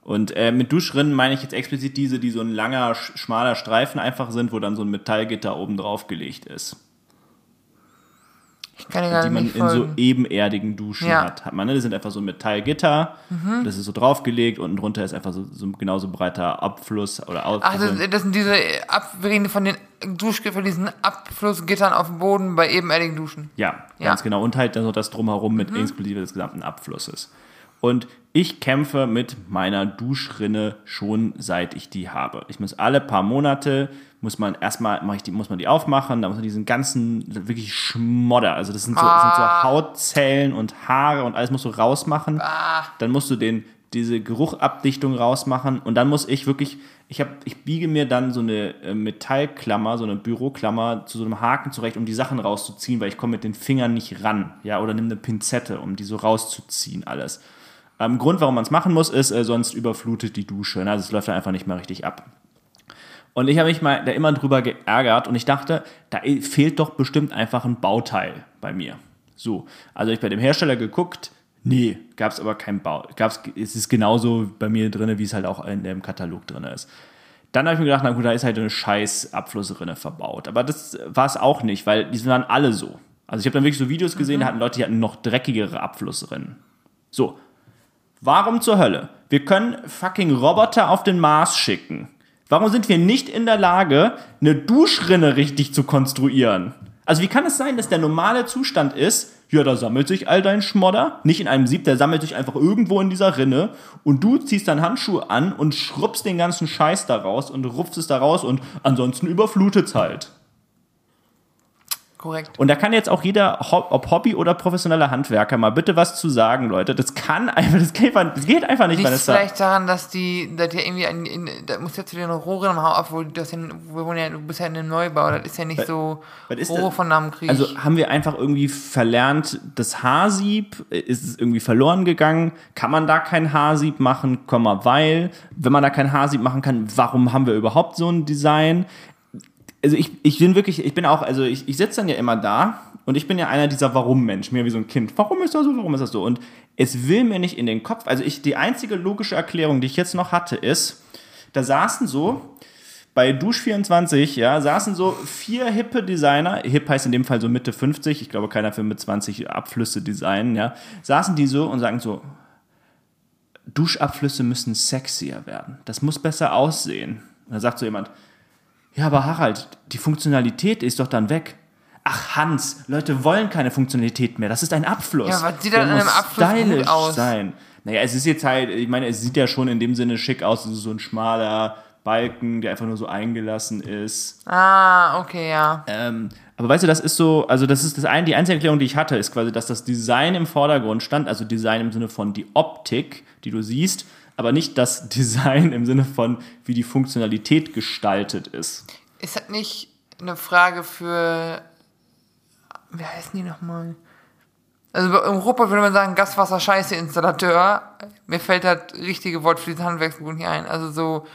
Und äh, mit Duschrinnen meine ich jetzt explizit diese, die so ein langer, sch- schmaler Streifen einfach sind, wo dann so ein Metallgitter oben drauf gelegt ist. Ich kann gar die man in so ebenerdigen Duschen Ja. hat. hat man, ne? Das sind einfach so Metallgitter, Mhm. das ist so draufgelegt und drunter ist einfach so, so ein genauso breiter Abfluss oder Aus Ach, das, also, das sind diese Ab wir reden von den Dusch von diesen Abflussgittern auf dem Boden bei ebenerdigen Duschen. ja, Ja. Mhm. ganz genau. Und halt dann so das drumherum mit inklusive des gesamten Abflusses. Und ich kämpfe mit meiner Duschrinne schon seit ich die habe. Ich muss alle paar Monate muss man erstmal mach ich die, muss man die aufmachen, da muss man diesen ganzen wirklich Schmodder, also das sind so, das sind so Ah. Hautzellen und Haare und alles musst du rausmachen. Dann musst du den diese Geruchabdichtung rausmachen und dann muss ich wirklich, ich habe, ich biege mir dann so eine äh, Metallklammer, so eine Büroklammer zu so einem Haken zurecht, um die Sachen rauszuziehen, weil ich komme mit den Fingern nicht ran, ja, oder nimm eine Pinzette, um die so rauszuziehen alles. Ähm, Grund, warum man es machen muss, ist, äh, sonst überflutet die Dusche, ne? also es läuft dann einfach nicht mehr richtig ab. Und ich habe mich mal da immer drüber geärgert und ich dachte, da fehlt doch bestimmt einfach ein Bauteil bei mir. So, also ich bei dem Hersteller geguckt, nee, gab es aber kein Bau. Gab's, es ist genauso bei mir drin, wie es halt auch in dem Katalog drin ist. Dann habe ich mir gedacht, na gut, da ist halt eine scheiß Abflussrinne verbaut. Aber das war es auch nicht, weil die waren alle so. Also ich habe dann wirklich so Videos gesehen, da hatten Leute, die hatten noch dreckigere Abflussrinnen. So, Warum zur Hölle? Wir können fucking Roboter auf den Mars schicken. Warum sind wir nicht in der Lage, eine Duschrinne richtig zu konstruieren? Also wie kann es sein, dass der normale Zustand ist, ja, da sammelt sich all dein Schmodder, nicht in einem Sieb, der sammelt sich einfach irgendwo in dieser Rinne und du ziehst dann Handschuhe an und schrubbst den ganzen Scheiß da raus und rupfst es da raus und ansonsten überflutet's halt. Korrekt. Und da kann jetzt auch jeder, ob Hobby oder professioneller Handwerker, mal bitte was zu sagen, Leute. Das kann einfach, das geht, einfach- das geht einfach nicht, Liegt Vanessa. vielleicht daran, dass die, dass die irgendwie, an, in, da muss ja zu den Rohren im Haus, obwohl das ja, wir wohnen ja, du bist ja in einem Neubau, das ist ja nicht so was Rohre von Namen Krieg. Also haben wir einfach irgendwie verlernt, das Haarsieb, äh, ist es irgendwie verloren gegangen? Kann man da kein Haarsieb machen, weil, wenn man da kein Haarsieb machen kann, warum haben wir überhaupt so ein Design? Also ich, ich bin wirklich, ich bin auch, also ich, ich sitze dann ja immer da und ich bin ja einer dieser Warum-Menschen, mir wie so ein Kind. Warum ist das so, warum ist das so? Und es will mir nicht in den Kopf, also ich, die einzige logische Erklärung, die ich jetzt noch hatte, ist, da saßen so, bei Dusch24, ja, saßen so vier hippe Designer, hip heißt in dem Fall so Mitte 50, ich glaube, keiner will mit 20 Abflüsse designen, ja, saßen die so und sagen so, Duschabflüsse müssen sexier werden. Das muss besser aussehen. Und da sagt so jemand, ja, aber Harald, die Funktionalität ist doch dann weg. Ach Hans, Leute wollen keine Funktionalität mehr. Das ist ein Abfluss. Ja, was sieht Der denn an einem Abfluss gut stylisch aus? sein. Naja, es ist jetzt halt, ich meine, es sieht ja schon in dem Sinne schick aus, es ist so ein schmaler Balken, der einfach nur so eingelassen ist. ah, okay, ja. Ähm, aber weißt du, das ist so, also das ist das eine, die einzige Erklärung, die ich hatte, ist quasi, dass das Design im Vordergrund stand, also Design im Sinne von die Optik, die du siehst, aber nicht das Design im Sinne von, wie die Funktionalität gestaltet ist. Ist das nicht eine Frage für, wie heißen die nochmal? Also im Ruhrpott würde man sagen, Gaswasser-Scheiße-Installateur. Mir fällt das richtige Wort für diesen Handwerksberuf nicht ein. Also so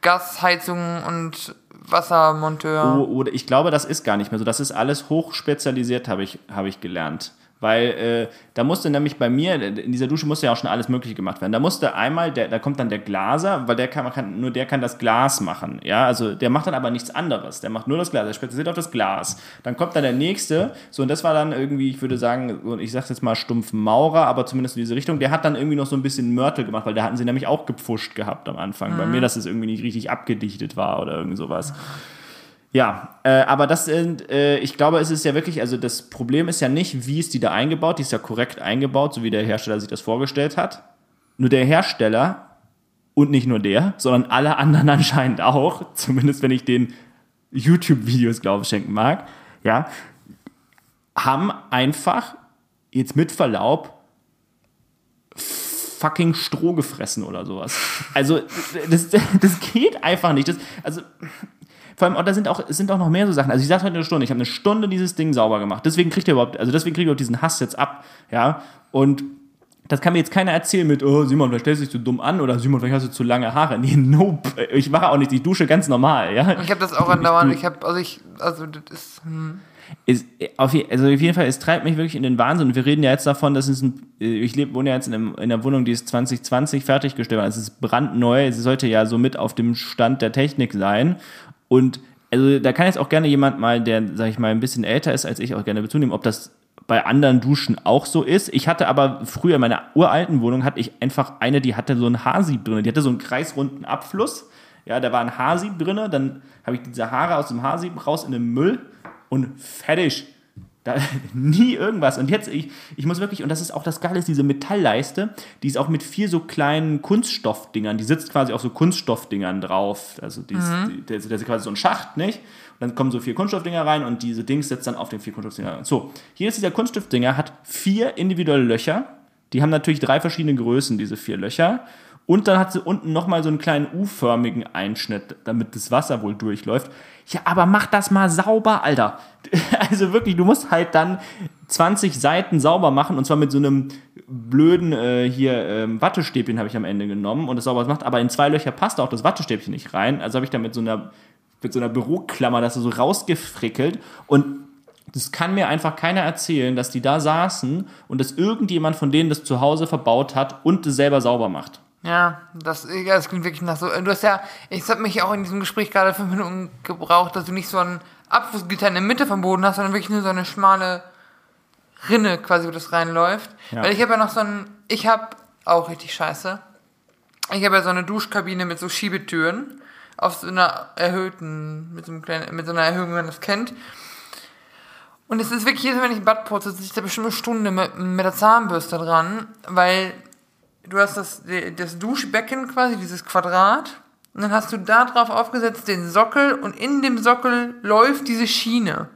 Gasheizung und Wassermonteur. Oh, oder ich glaube, das ist gar nicht mehr so. Das ist alles hochspezialisiert, habe ich, habe ich gelernt. Weil äh, da musste nämlich bei mir, in dieser Dusche musste ja auch schon alles Mögliche gemacht werden. Da musste einmal, der, da kommt dann der Glaser, weil der kann, man kann, nur der kann das Glas machen. Ja, also der macht dann aber nichts anderes. Der macht nur das Glas, der spezialisiert auf das Glas. Dann kommt dann der nächste, so und das war dann irgendwie, ich würde sagen, ich sag's jetzt mal stumpf Maurer, aber zumindest in diese Richtung. Der hat dann irgendwie noch so ein bisschen Mörtel gemacht, weil da hatten sie nämlich auch gepfuscht gehabt am Anfang. Mhm. Bei mir, dass es irgendwie nicht richtig abgedichtet war oder irgend sowas. Mhm. Ja, äh, aber das sind, äh, ich glaube, es ist ja wirklich, also das Problem ist ja nicht, wie ist die da eingebaut, die ist ja korrekt eingebaut, so wie der Hersteller sich das vorgestellt hat. Nur der Hersteller und nicht nur der, sondern alle anderen anscheinend auch, zumindest wenn ich den YouTube-Videos, glaube schenken mag, ja, haben einfach, jetzt mit Verlaub, fucking Stroh gefressen oder sowas. Also, das, das geht einfach nicht. Das, also, vor allem, da sind auch, sind auch noch mehr so Sachen. Also ich sagte heute eine Stunde, ich habe eine Stunde dieses Ding sauber gemacht. Deswegen kriegt ihr überhaupt, also deswegen kriegt ihr diesen Hass jetzt ab. Ja. Und das kann mir jetzt keiner erzählen mit, oh, Simon, vielleicht stellst du dich zu dumm an oder Simon, vielleicht hast du zu lange Haare. Nee, nope. Ich mache auch nicht, ich dusche ganz normal, ja. Ich habe das auch andauernd, ich habe, also ich, also das ist, hm. Ist, auf, also auf jeden Fall, es treibt mich wirklich in den Wahnsinn. Wir reden ja jetzt davon, dass es ein, ich lebe, wohne ja jetzt in, einem, in einer Wohnung, die ist 2020 fertiggestellt. Es ist brandneu. Es sollte ja so mit auf dem Stand der Technik sein. Und also da kann jetzt auch gerne jemand mal, der, sag ich mal, ein bisschen älter ist als ich, auch gerne bezunehmen, ob das bei anderen Duschen auch so ist. Ich hatte aber früher in meiner uralten Wohnung hatte ich einfach eine, die hatte so ein Haarsieb drin. Die hatte so einen kreisrunden Abfluss. Ja, da war ein Haarsieb drin. Dann habe ich diese Haare aus dem Haarsieb raus in den Müll und fertig. Da, nie irgendwas. Und jetzt, ich, ich muss wirklich, und das ist auch das Geile, ist diese Metallleiste, die ist auch mit vier so kleinen Kunststoffdingern, die sitzt quasi auf so Kunststoffdingern drauf. Also die ist, mhm. die, das ist quasi so ein Schacht, nicht? Und dann kommen so vier Kunststoffdinger rein und diese Dings setzt dann auf den vier Kunststoffdinger. So, jedes dieser Kunststoffdinger hat vier individuelle Löcher. Die haben natürlich drei verschiedene Größen, diese vier Löcher. Und dann hat sie unten nochmal so einen kleinen U-förmigen Einschnitt, damit das Wasser wohl durchläuft. Ja, aber mach das mal sauber, Alter. Also wirklich, du musst halt dann 20 Seiten sauber machen und zwar mit so einem blöden äh, hier ähm, Wattestäbchen habe ich am Ende genommen und das sauber gemacht, aber in zwei Löcher passt auch das Wattestäbchen nicht rein. Also habe ich da mit so einer mit so einer Büroklammer das so rausgefrickelt und das kann mir einfach keiner erzählen, dass die da saßen und dass irgendjemand von denen das zu Hause verbaut hat und das selber sauber macht. Ja, das, das klingt wirklich nach so. Du hast ja, ich habe mich auch in diesem Gespräch gerade fünf Minuten gebraucht, dass du nicht so ein Abflussgitter in der Mitte vom Boden hast, sondern wirklich nur so eine schmale Rinne quasi, wo das reinläuft. Ja. Weil ich habe ja noch so ein, ich habe auch richtig scheiße. Ich habe ja so eine Duschkabine mit so Schiebetüren auf so einer erhöhten, mit so, einem kleinen, mit so einer Erhöhung, wenn man das kennt. Und es ist wirklich jedes Mal, wenn ich ein Bad putze, sitze ich da bestimmt eine Stunde mit, mit der Zahnbürste dran, weil du hast das, das Duschbecken quasi, dieses Quadrat. Und dann hast du da drauf aufgesetzt den Sockel und in dem Sockel läuft diese Schiene.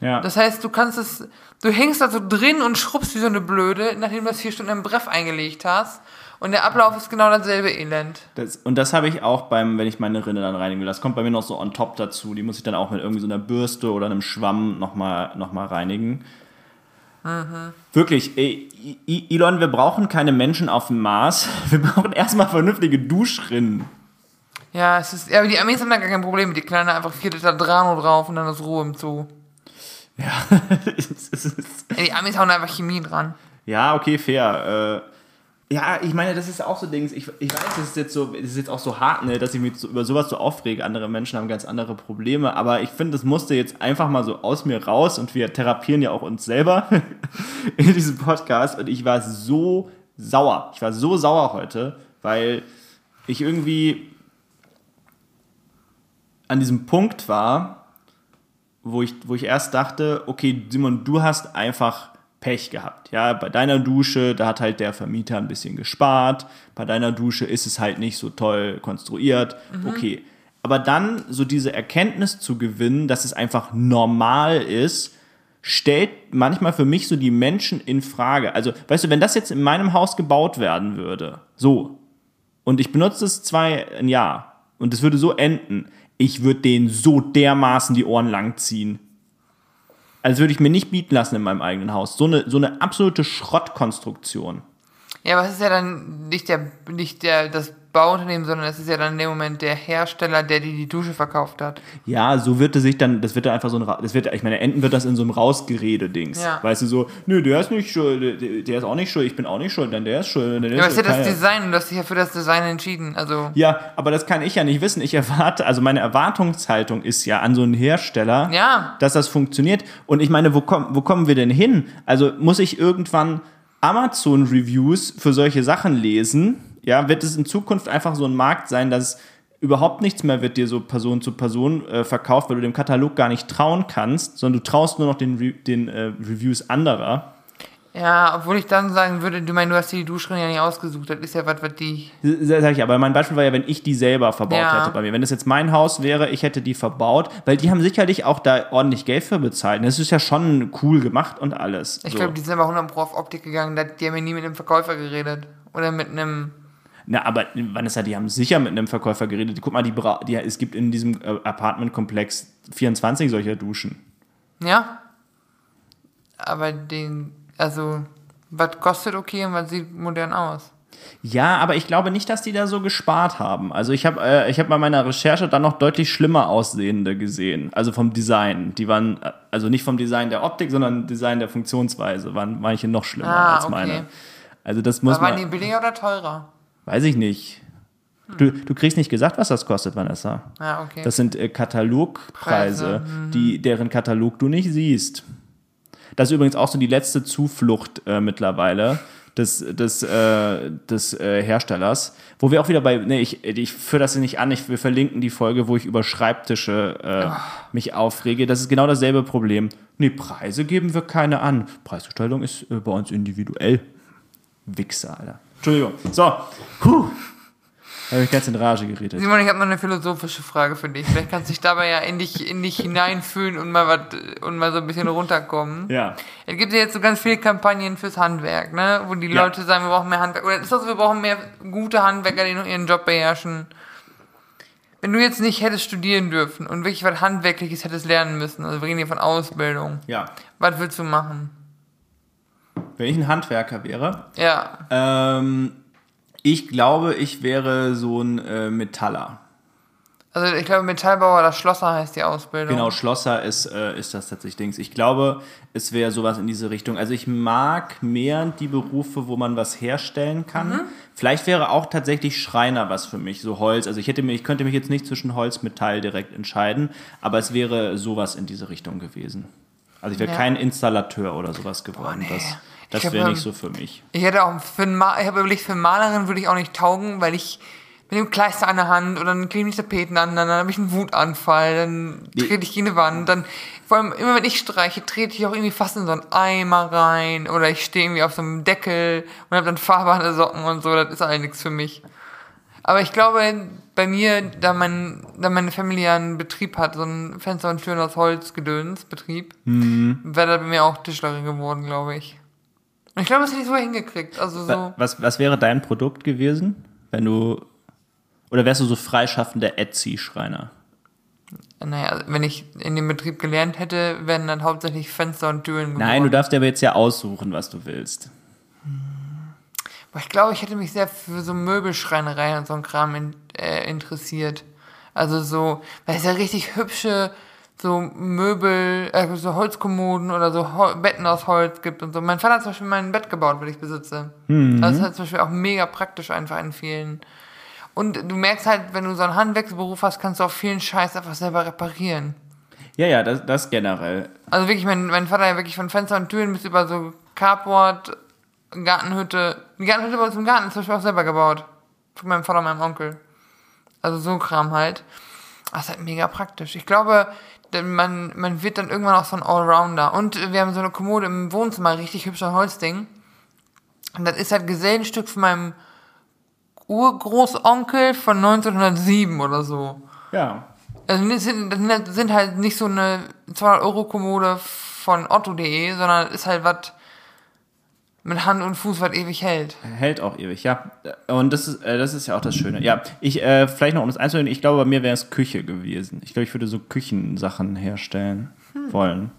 Ja. Das heißt, du kannst es, du hängst da so drin und schrubbst wie so eine Blöde, nachdem du das vier Stunden im Breff eingelegt hast. Und der Ablauf ist genau dasselbe Elend. Das, und das habe ich auch beim, wenn ich meine Rinne dann reinigen will. Das kommt bei mir noch so on top dazu. Die muss ich dann auch mit irgendwie so einer Bürste oder einem Schwamm nochmal noch mal reinigen. Mhm. Wirklich, ey, Elon, wir brauchen keine Menschen auf dem Mars. Wir brauchen erstmal vernünftige Duschrinnen. Ja, es ist, ja, aber die Amis haben da gar kein Problem. Die knallen da einfach 4 Liter Drano drauf und dann ist Ruhe im Zoo. Ja, es ist, ja die Amis hauen einfach Chemie dran. Ja, okay, fair. Ja, ich meine, das ist auch so Dings. Ich, ich weiß, das ist jetzt so, das ist jetzt auch so hart, ne, dass ich mich so, über sowas so aufrege. Andere Menschen haben ganz andere Probleme, aber ich finde, das musste jetzt einfach mal so aus mir raus und wir therapieren ja auch uns selber in diesem Podcast und ich war so sauer. Ich war so sauer heute, weil ich irgendwie an diesem Punkt war, wo ich, wo ich erst dachte, okay, Simon, du hast einfach Pech gehabt. Ja, bei deiner Dusche, da hat halt der Vermieter ein bisschen gespart. Bei deiner Dusche ist es halt nicht so toll konstruiert. Mhm. Okay. Aber dann so diese Erkenntnis zu gewinnen, dass es einfach normal ist, stellt manchmal für mich so die Menschen in Frage. Also, weißt du, wenn das jetzt in meinem Haus gebaut werden würde, so, und ich benutze es zwei ein Jahr und es würde so enden, ich würde denen so dermaßen die Ohren lang ziehen als würde ich mir nicht bieten lassen in meinem eigenen Haus. So eine, so eine absolute Schrottkonstruktion. Ja, aber es ist ja dann nicht der, nicht der, das Bauunternehmen, sondern es ist ja dann in dem Moment der Hersteller, der dir die Dusche verkauft hat. Ja, so wird es sich dann, das wird dann einfach so ein, das wird, ich meine, enden wird das in so einem Rausgerede-Dings. Ja. Weißt du, so, nö, der ist nicht schuld, der, ist auch nicht schuld, ich bin auch nicht schuld, dann der ist schuld. Der Ja, aber ist ja das Design und du hast dich ja für das Design entschieden. Also, Ja, aber das kann ich ja nicht wissen. Ich erwarte, also meine Erwartungshaltung ist ja an so einen Hersteller, Ja. dass das funktioniert. Und ich meine, wo, komm, wo kommen wir denn hin? Also muss ich irgendwann Amazon-Reviews für solche Sachen lesen? Ja, wird es in Zukunft einfach so ein Markt sein, dass überhaupt nichts mehr wird dir so Person zu Person äh, verkauft, weil du dem Katalog gar nicht trauen kannst, sondern du traust nur noch den, Re den äh, Reviews anderer. Ja, obwohl ich dann sagen würde, du meinst, du hast dir die Duschrinne ja nicht ausgesucht. Das ist ja was, was die. Sag ich, aber mein Beispiel war ja, wenn ich die selber verbaut Ja. hätte bei mir. Wenn das jetzt mein Haus wäre, ich hätte die verbaut, weil die haben sicherlich auch da ordentlich Geld für bezahlt. Das ist ja schon cool gemacht und alles. Ich so. glaube, die sind aber 100 Pro auf Optik gegangen. Die haben ja nie mit einem Verkäufer geredet. Oder mit einem. Na, aber Vanessa, die haben sicher mit einem Verkäufer geredet. Guck mal, die, bra die, es gibt in diesem äh, Apartmentkomplex 24 solcher Duschen. Ja. Aber den. Also, was kostet okay und was sieht modern aus? Ja, aber ich glaube nicht, dass die da so gespart haben. Also ich habe äh, ich hab bei meiner Recherche dann noch deutlich schlimmer aussehende gesehen. Also vom Design. Die waren, äh, also nicht vom Design der Optik, sondern Design der Funktionsweise. Waren manche noch schlimmer Ah, als okay. meine. Also das muss Aber waren die man, billiger oder teurer? weiß ich nicht. Du, du kriegst nicht gesagt, was das kostet, Vanessa. Ja, okay. Das sind äh, Katalogpreise, Preise, mhm. die, deren Katalog du nicht siehst. Das ist übrigens auch so die letzte Zuflucht äh, mittlerweile des, des, äh, des äh, Herstellers. Wo wir auch wieder bei, nee, ich, ich führe das hier nicht an, ich, wir verlinken die Folge, wo ich über Schreibtische äh, mich aufrege. Das ist genau dasselbe Problem. Nee, Preise geben wir keine an. Preisgestaltung ist äh, bei uns individuell. Wichser, Alter. Entschuldigung. So, puh. Habe ich ganz in Rage geredet. Simon, ich habe noch eine philosophische Frage für dich. Vielleicht kannst du dich dabei ja in dich, in dich hineinfühlen und mal was und mal so ein bisschen runterkommen. Ja. Es gibt ja jetzt so ganz viele Kampagnen fürs Handwerk, ne? Wo die Ja. Leute sagen, wir brauchen mehr Handwerk. Oder ist das so, wir brauchen mehr gute Handwerker, die noch ihren Job beherrschen. Wenn du jetzt nicht hättest studieren dürfen und wirklich was Handwerkliches hättest lernen müssen, also wir reden hier von Ausbildung, Ja. was würdest du machen? Wenn ich ein Handwerker wäre, Ja. ähm, ich glaube, ich wäre so ein äh, Metaller. Also ich glaube, Metallbauer oder Schlosser heißt die Ausbildung. Genau, Schlosser ist, äh, ist das tatsächlich Dings. Ich glaube, es wäre sowas in diese Richtung. Also ich mag mehr die Berufe, wo man was herstellen kann. Mhm. Vielleicht wäre auch tatsächlich Schreiner was für mich, so Holz. Also ich hätte mir, ich könnte mich jetzt nicht zwischen Holz, Metall direkt entscheiden, aber es wäre sowas in diese Richtung gewesen. Also ich wäre Ja. kein Installateur oder sowas geworden. nee. Das, das wäre nicht so für mich. Ich hätte auch für einen Ma ich habe überlegt, für eine Malerin würde ich auch nicht taugen, weil ich mit dem Kleister an der Hand oder dann kleben die Tapeten an, dann habe ich einen Wutanfall, dann Die- trete ich gegen eine Wand, dann vor allem immer wenn ich streiche, trete ich auch irgendwie fast in so einen Eimer rein oder ich stehe irgendwie auf so einem Deckel und habe dann Farbe an der Socken und so, das ist eigentlich nichts für mich. Aber ich glaube, bei mir, da, mein, da meine Familie einen Betrieb hat, so ein Fenster und Türen aus Holz gedöns Betrieb, Mhm. wäre da bei mir auch Tischlerin geworden, glaube ich. Und ich glaube, das hätte ich so hingekriegt. Also so. Wa- Was, was wäre dein Produkt gewesen, wenn du. Oder wärst du so freischaffender Etsy-Schreiner? Naja, also wenn ich in dem Betrieb gelernt hätte, wären dann hauptsächlich Fenster und Türen Nein, du geworden. darfst dir aber jetzt ja aussuchen, was du willst. Aber ich glaube, ich hätte mich sehr für so Möbelschreinerei und so ein Kram in, äh, interessiert. Also so, weil es ja richtig hübsche so Möbel, äh, so Holzkommoden oder so Hol Betten aus Holz gibt und so. Mein Vater hat zum Beispiel mein Bett gebaut, was ich besitze. Mhm. Das ist halt zum Beispiel auch mega praktisch einfach in vielen. Und du merkst halt, wenn du so einen Handwerksberuf hast, kannst du auch vielen Scheiß einfach selber reparieren. Ja, ja, das, das generell. Also wirklich, mein, mein Vater ja wirklich von Fenster und Türen bis über so Carport, Gartenhütte. Die Gartenhütte bei uns im Garten ist zum Beispiel auch selber gebaut. Von meinem Vater und meinem Onkel. Also so Kram halt. Das ist halt mega praktisch. Ich glaube, denn man, man wird dann irgendwann auch so ein Allrounder. Und wir haben so eine Kommode im Wohnzimmer, richtig hübscher Holzding. Und das ist halt Gesellenstück von meinem Urgroßonkel von 1907 oder so. Ja. Also das sind, das sind- das sind halt nicht so eine 200-Euro-Kommode von otto.de, sondern ist halt was mit Hand und Fuß, was ewig hält. Hält auch ewig, ja. Und das ist, äh, das ist ja auch das Schöne. Ja, ich, äh, vielleicht noch um das einzuhören, ich glaube, bei mir wäre es Küche gewesen. Ich glaube, ich würde so Küchensachen herstellen wollen.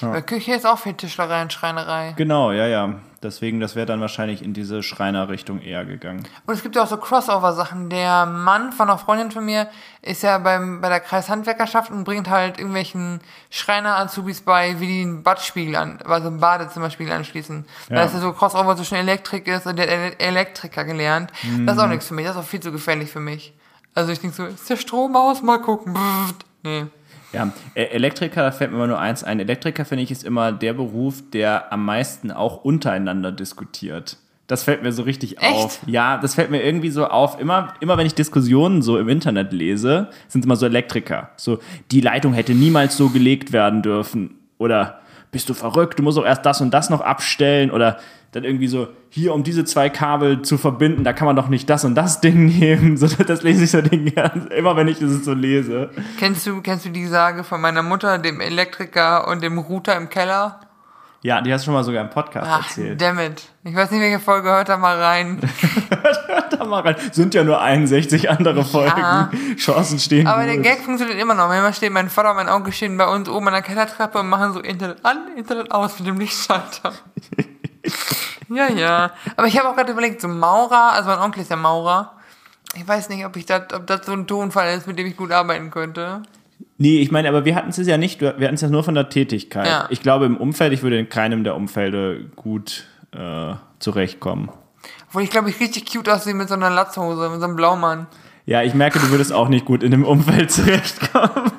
Weil Küche ist auch viel Tischlerei und Schreinerei. Genau, ja, ja. Deswegen, das wäre dann wahrscheinlich in diese Schreiner-Richtung eher gegangen. Und es gibt ja auch so Crossover-Sachen. Der Mann von einer Freundin von mir ist ja beim, bei der Kreishandwerkerschaft und bringt halt irgendwelchen Schreiner-Azubis bei, wie die einen Badspiegel an, also einen Badezimmerspiegel anschließen. Ja. Da ist ja so Crossover zwischen Elektrik ist und der Ele- Elektriker gelernt. Das ist auch nichts für mich. Das ist auch viel zu gefährlich für mich. Also ich denke so, ist der Strom aus? Mal gucken. Pfft. Nee. Ja, äh, Elektriker, da fällt mir immer nur eins ein. Elektriker, finde ich, ist immer der Beruf, der am meisten auch untereinander diskutiert. Das fällt mir so richtig Echt? auf. Ja, das fällt mir irgendwie so auf. Immer, immer wenn ich Diskussionen so im Internet lese, sind es immer so Elektriker. So, die Leitung hätte niemals so gelegt werden dürfen. Oder bist du verrückt, du musst auch erst das und das noch abstellen. Oder dann irgendwie so, hier, um diese zwei Kabel zu verbinden, da kann man doch nicht das und das Ding nehmen. So, das lese ich so den immer wenn ich das so lese. Kennst du, kennst du die Sage von meiner Mutter, dem Elektriker und dem Router im Keller? Ja, die hast du schon mal sogar im Podcast Ach, erzählt. damn it. Ich weiß nicht, welche Folge, hört da mal rein. da mal rein. Sind ja nur 61 andere Folgen. Chancen stehen Aber gut. der Gag funktioniert immer noch. Manchmal stehen mein Vater und mein Onkel stehen bei uns oben an der Kellertreppe und machen so Internet an, Internet aus mit dem Lichtschalter. ja, ja. Aber ich habe auch gerade überlegt, so Maurer, also mein Onkel ist ja Maurer. Ich weiß nicht, ob ich das, ob das so ein Tonfall ist, mit dem ich gut arbeiten könnte. Nee, ich meine, aber wir hatten es ja nicht, wir hatten es ja nur von der Tätigkeit. Ja. Ich glaube, im Umfeld, ich würde in keinem der Umfelde gut äh, zurechtkommen. Obwohl ich glaube, ich richtig cute aussehe mit so einer Latzhose, mit so einem Blaumann. Ja, ich merke, du würdest auch nicht gut in dem Umfeld zurechtkommen.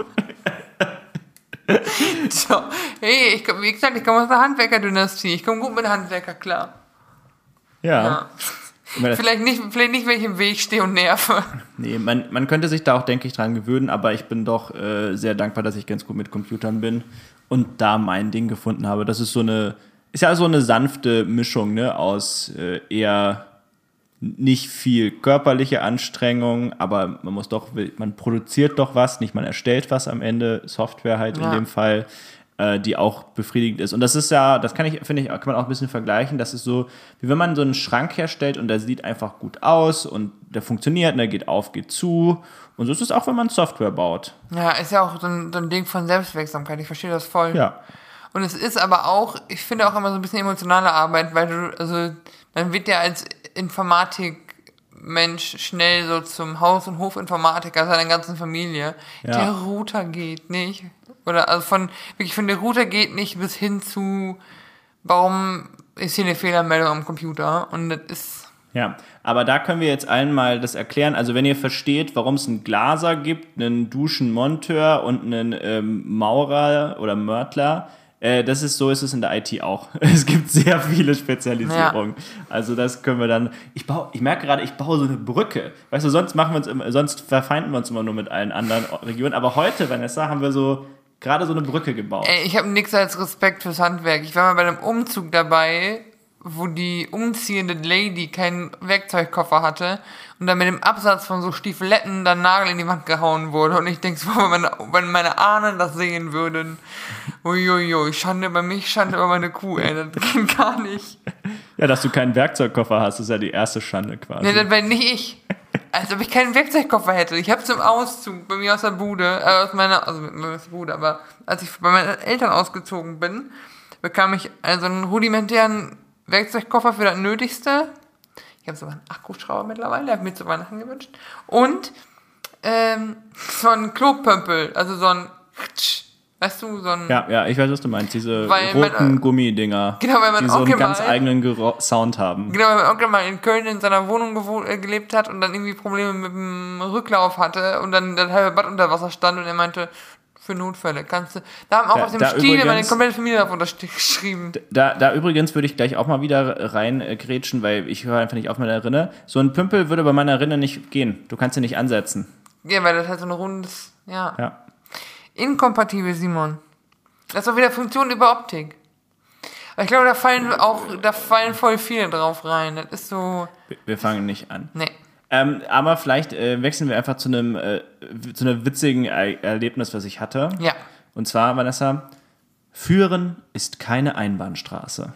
So. Hey, ich, wie gesagt, ich komme aus der Handwerkerdynastie. Ich komme gut mit Handwerker klar. Ja. Ja. Vielleicht nicht, vielleicht nicht, wenn ich im Weg stehe und nerve. nee, man, man könnte sich da auch, denke ich, dran gewöhnen, aber ich bin doch äh, sehr dankbar, dass ich ganz gut mit Computern bin und da mein Ding gefunden habe. Das ist so eine, ist ja so eine sanfte Mischung, ne, aus äh, eher nicht viel körperliche Anstrengung, aber man muss doch, man produziert doch was, nicht man erstellt was am Ende, Software halt in Ja. dem Fall, äh, die auch befriedigend ist. Und das ist ja, das kann ich, finde ich, kann man auch ein bisschen vergleichen. Das ist so, wie wenn man so einen Schrank herstellt und der sieht einfach gut aus und der funktioniert und der geht auf, geht zu. Und so ist es auch, wenn man Software baut. Ja, ist ja auch so ein, so ein Ding von Selbstwirksamkeit. Ich verstehe das voll. Ja. Und es ist aber auch, ich finde auch immer so ein bisschen emotionale Arbeit, weil du, also, man wird ja als Informatikmensch schnell so zum Haus- und Hofinformatiker seiner ganzen Familie. Ja. Der Router geht nicht. Oder also von, wirklich von der Router geht nicht bis hin zu, warum ist hier eine Fehlermeldung am Computer? Und das ist, Ja, aber da können wir jetzt allen mal das erklären. Also wenn ihr versteht, warum es einen Glaser gibt, einen Duschenmonteur und einen ähm, Maurer oder Mörtler, äh, das ist so ist es in der IT auch. Es gibt sehr viele Spezialisierungen. Also das können wir dann. Ich baue, ich merke gerade, ich baue so eine Brücke. Weißt du, sonst machen wir uns immer, sonst verfeinden wir uns immer nur mit allen anderen Regionen. Aber heute, Vanessa, haben wir so gerade so eine Brücke gebaut. ey, ich habe nichts als Respekt fürs Handwerk. Ich war mal bei einem Umzug dabei, wo die umziehende Lady keinen Werkzeugkoffer hatte und dann mit dem Absatz von so Stiefeletten dann Nagel in die Wand gehauen wurde. Und ich denke so, wenn meine, wenn meine Ahnen das sehen würden, uiuiui, Schande über mich, Schande über meine Kuh, ey, das ging gar nicht. Ja, dass du keinen Werkzeugkoffer hast, ist ja die erste Schande quasi. Nee, das wäre nicht ich. Als ob ich keinen Werkzeugkoffer hätte. Ich habe zum Auszug bei mir aus der Bude, äh, aus meiner, also mit meiner Bude, aber als ich bei meinen Eltern ausgezogen bin, bekam ich also einen rudimentären Werkzeugkoffer für das Nötigste. Ich habe sogar einen Akkuschrauber mittlerweile, habe mir zu Weihnachten gewünscht. Und ähm, so ein Klopömpel, also so ein, weißt du, so ein, Ja, ja, ich weiß, was du meinst. Diese Weil mein- roten Gummidinger, Genau, weil mein die so einen ganz mal- eigenen Gero Sound haben. Genau, weil mein Onkel mal in Köln in seiner Wohnung äh, gelebt hat und dann irgendwie Probleme mit dem Rücklauf hatte und dann das halbe Bad unter Wasser stand und er meinte, für Notfälle kannst du. Da haben auch Da- auf dem da Stiel meine übrigens- komplette Familie drauf unterschrieben. Da, da übrigens würde ich gleich auch mal wieder rein äh, grätschen, weil ich höre einfach nicht auf meine Rinne. So ein Pümpel würde bei meiner Rinne nicht gehen. Du kannst sie nicht ansetzen. Ja, weil das halt so ein rundes, ja. Ja. Inkompatibel, Simon. Das ist auch wieder Funktion über Optik. Aber ich glaube, da fallen auch, da fallen voll viele drauf rein. Das ist so, Wir- Wir fangen nicht an. nee. Ähm, aber vielleicht äh, wechseln wir einfach zu einem äh, zu einem witzigen Er Erlebnis, was ich hatte. Ja. Und zwar, Vanessa, Führen ist keine Einbahnstraße.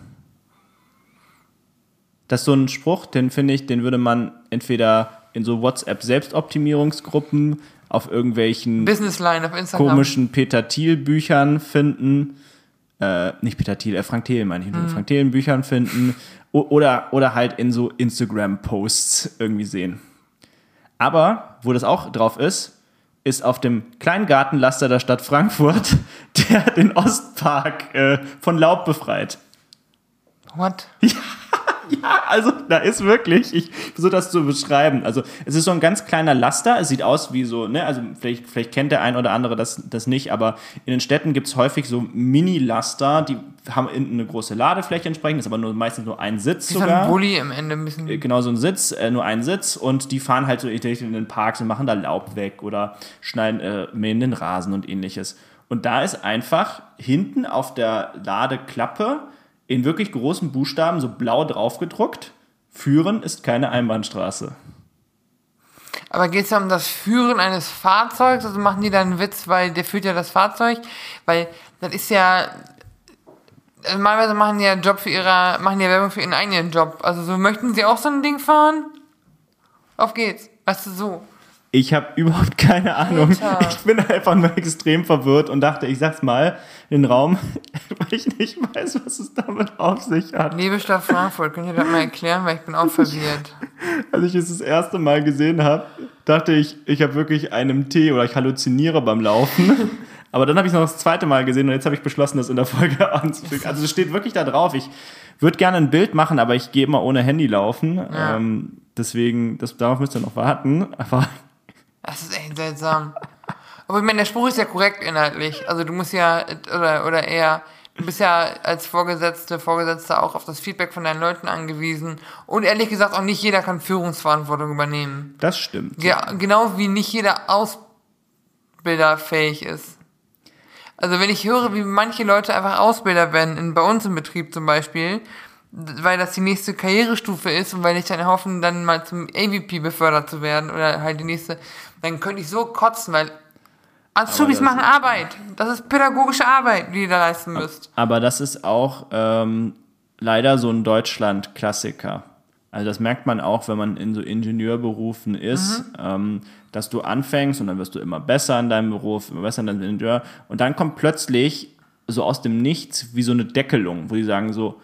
Das ist so ein Spruch, den finde ich, den würde man entweder in so WhatsApp-Selbstoptimierungsgruppen auf irgendwelchen Businessline auf Instagram. komischen Peter Thiel Büchern finden äh, nicht Peter Thiel, äh, Frank Thelen meine ich, in Frank Thelen Büchern finden oder, oder halt in so Instagram-Posts irgendwie sehen. Aber wo das auch drauf ist, ist auf dem kleinen Gartenlaster der Stadt Frankfurt, der den Ostpark äh, von Laub befreit. What? Ja, also da ist wirklich, ich versuche das zu beschreiben. Also es ist so ein ganz kleiner Laster, es sieht aus wie so, ne, also vielleicht, vielleicht kennt der ein oder andere das, das nicht, aber in den Städten gibt es häufig so Mini-Laster, die haben hinten eine große Ladefläche entsprechend, ist aber nur meistens nur ein Sitz Wie so ein sogar. Bulli im Ende ein bisschen. Genau so ein Sitz, äh, nur ein Sitz und die fahren halt so in den Parks und machen da Laub weg oder schneiden, äh, mähen den Rasen und ähnliches. Und da ist einfach hinten auf der Ladeklappe in wirklich großen Buchstaben so blau drauf gedruckt, Führen ist keine Einbahnstraße. Aber geht es ja um das Führen eines Fahrzeugs? Also machen die da einen Witz, weil der führt ja das Fahrzeug? Weil das ist ja. also Normalerweise machen die ja Job für ihre, machen die Werbung für ihren eigenen Job. Also so möchten sie auch so ein Ding fahren? Auf geht's. Weißt du, so. Ich habe überhaupt keine Ahnung. Alter. Ich bin einfach nur extrem verwirrt und dachte, ich sag's mal in den Raum, weil ich nicht weiß, was es damit auf sich hat. Liebe Stadt Frankfurt, könnt ihr das mal erklären, weil ich bin auch verwirrt. Als ich es das erste Mal gesehen habe, dachte ich, ich habe wirklich einen Tee oder ich halluziniere beim Laufen. Aber dann habe ich es noch das zweite Mal gesehen und jetzt habe ich beschlossen, das in der Folge anzufügen. Also es steht wirklich da drauf. Ich würde gerne ein Bild machen, aber ich gehe immer ohne Handy laufen. Ja. Ähm, deswegen, das, darauf müsst ihr noch warten. Aber Das ist echt seltsam. Aber ich meine, der Spruch ist ja korrekt inhaltlich. Also du musst ja, oder, oder eher, du bist ja als Vorgesetzte, Vorgesetzter auch auf das Feedback von deinen Leuten angewiesen. Und ehrlich gesagt, auch nicht jeder kann Führungsverantwortung übernehmen. das stimmt. Ja, genau wie nicht jeder Ausbilder fähig ist. Also wenn ich höre, wie manche Leute einfach Ausbilder werden, in, bei uns im Betrieb zum Beispiel, weil das die nächste Karrierestufe ist und weil ich dann hoffen, dann mal zum AVP befördert zu werden oder halt die nächste, dann könnte ich so kotzen, weil Azubis machen Arbeit. Das ist pädagogische Arbeit, die ihr da leisten müsst. Aber das ist auch ähm, leider so ein Deutschland-Klassiker. Also das merkt man auch, wenn man in so Ingenieurberufen ist, ähm, dass du anfängst und dann wirst du immer besser in deinem Beruf, immer besser in deinem Ingenieur. Und dann kommt plötzlich so aus dem Nichts wie so eine Deckelung, wo die sagen so,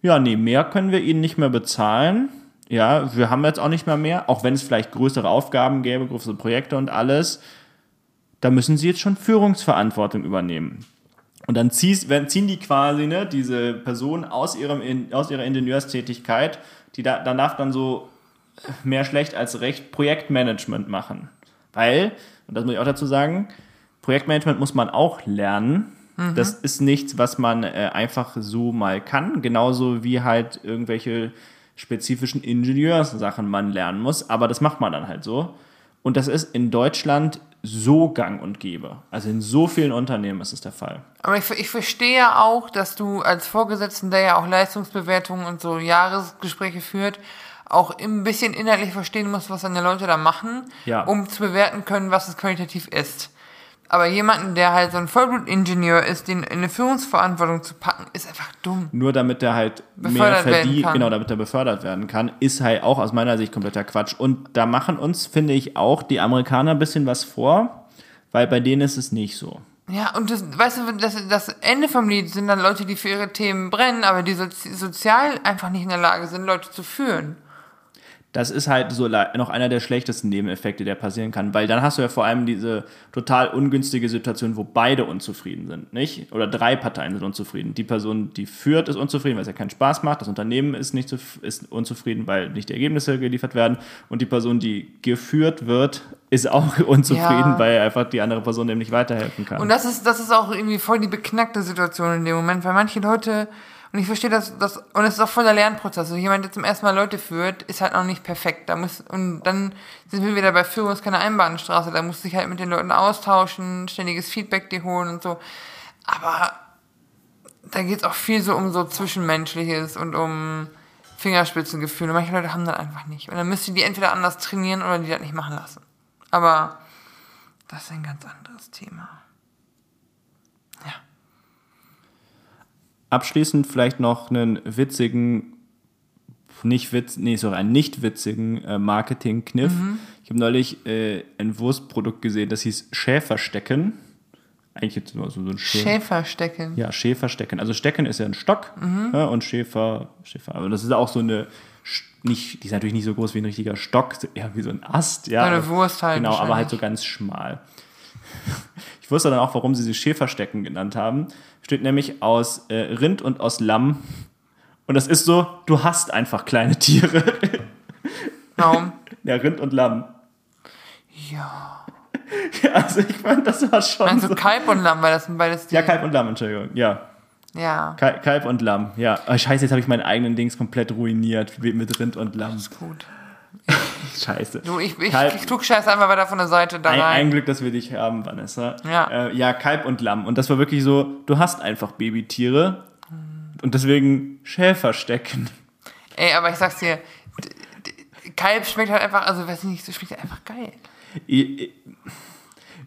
ja, nee, mehr können wir ihnen nicht mehr bezahlen. Ja, wir haben jetzt auch nicht mehr mehr, auch wenn es vielleicht größere Aufgaben gäbe, größere Projekte und alles. Da müssen sie jetzt schon Führungsverantwortung übernehmen. Und dann ziehst, ziehen die quasi ne, diese Person aus, ihrem, aus ihrer Ingenieurstätigkeit, die da, dann darf dann so mehr schlecht als recht Projektmanagement machen. Weil, und das muss ich auch dazu sagen, Projektmanagement muss man auch lernen. Das ist nichts, was man äh, einfach so mal kann. Genauso wie halt irgendwelche spezifischen Ingenieurssachen man lernen muss. Aber das macht man dann halt so. Und das ist in Deutschland so gang und gäbe. Also in so vielen Unternehmen ist es der Fall. Aber ich, ich verstehe ja auch, dass du als Vorgesetzten, der ja auch Leistungsbewertungen und so Jahresgespräche führt, auch ein bisschen inhaltlich verstehen musst, was deine Leute da machen, Ja. um zu bewerten können, was es qualitativ ist. Aber jemanden, der halt so ein Vollblutingenieur ist, den in eine Führungsverantwortung zu packen, ist einfach dumm. Nur damit er halt mehr Befördert verdient, genau, damit er befördert werden kann, ist halt auch aus meiner Sicht kompletter Quatsch. Und da machen uns, finde ich, auch die Amerikaner ein bisschen was vor, weil bei denen ist es nicht so. Ja, und das, weißt du, das, das Ende vom Lied sind dann Leute, die für ihre Themen brennen, aber die sozi sozial einfach nicht in der Lage sind, Leute zu führen. Das ist halt so noch einer der schlechtesten Nebeneffekte, der passieren kann, weil dann hast du ja vor allem diese total ungünstige Situation, wo beide unzufrieden sind, nicht? Oder drei Parteien sind unzufrieden. Die Person, die führt, ist unzufrieden, weil es ja keinen Spaß macht. Das Unternehmen ist nicht ist unzufrieden, weil nicht die Ergebnisse geliefert werden. Und die Person, die geführt wird, ist auch unzufrieden, Ja. weil einfach die andere Person dem nicht weiterhelfen kann. Und das ist, das ist auch irgendwie voll die beknackte Situation in dem Moment, weil manche Leute, und ich verstehe das, das und es ist auch voll der Lernprozess. Also jemand, der zum ersten Mal Leute führt, ist halt noch nicht perfekt. Da muss, und dann sind wir wieder bei Führung ist keine Einbahnstraße. Da muss sich halt mit den Leuten austauschen, ständiges Feedback dir holen und so. Aber da geht es auch viel so um so Zwischenmenschliches und um Fingerspitzengefühle. Manche Leute haben das einfach nicht. Und dann müsst ihr die entweder anders trainieren oder die das nicht machen lassen. Aber das ist ein ganz anderes Thema. Abschließend vielleicht noch einen witzigen, nicht witz, nee, sorry, einen nicht witzigen äh, Marketing-Kniff. Ich habe neulich äh, ein Wurstprodukt gesehen, das hieß Schäferstecken. eigentlich jetzt immer so, so ein schön, Schäferstecken. Ja, Schäferstecken. Also Stecken ist ja ein Stock Mhm. ja, und Schäfer, Schäfer. Aber das ist auch so eine, nicht, die ist natürlich nicht so groß wie ein richtiger Stock, eher wie so ein Ast. Ja, So eine Wurst halt Genau, aber halt so ganz schmal. Ich wusste dann auch, warum sie sie Schäferstecken genannt haben. Steht nämlich aus äh, Rind und aus Lamm. Und das ist so, du hast einfach kleine Tiere. Warum? ja, Rind und Lamm. Ja. Also ich fand, das war schon Meinst so. Kalb und Lamm, weil das sind beides die. Ja, Kalb und Lamm, Entschuldigung. Ja, Ja. Kal- Kalb und Lamm. Ja, oh, scheiße, jetzt habe ich meinen eigenen Dings komplett ruiniert mit Rind und Lamm. Gut. Scheiße. Du, ich, ich, Kalb- ich klugscheiß einfach weiter von der Seite da Ein, rein. ein Glück, dass wir dich haben, Vanessa. Ja. Äh, ja, Kalb und Lamm. Und das war wirklich so, du hast einfach Babytiere und deswegen Schäferstecken. Ey, aber ich sag's dir, Kalb schmeckt halt einfach, also weiß ich nicht, so schmeckt einfach geil. Ich, ich,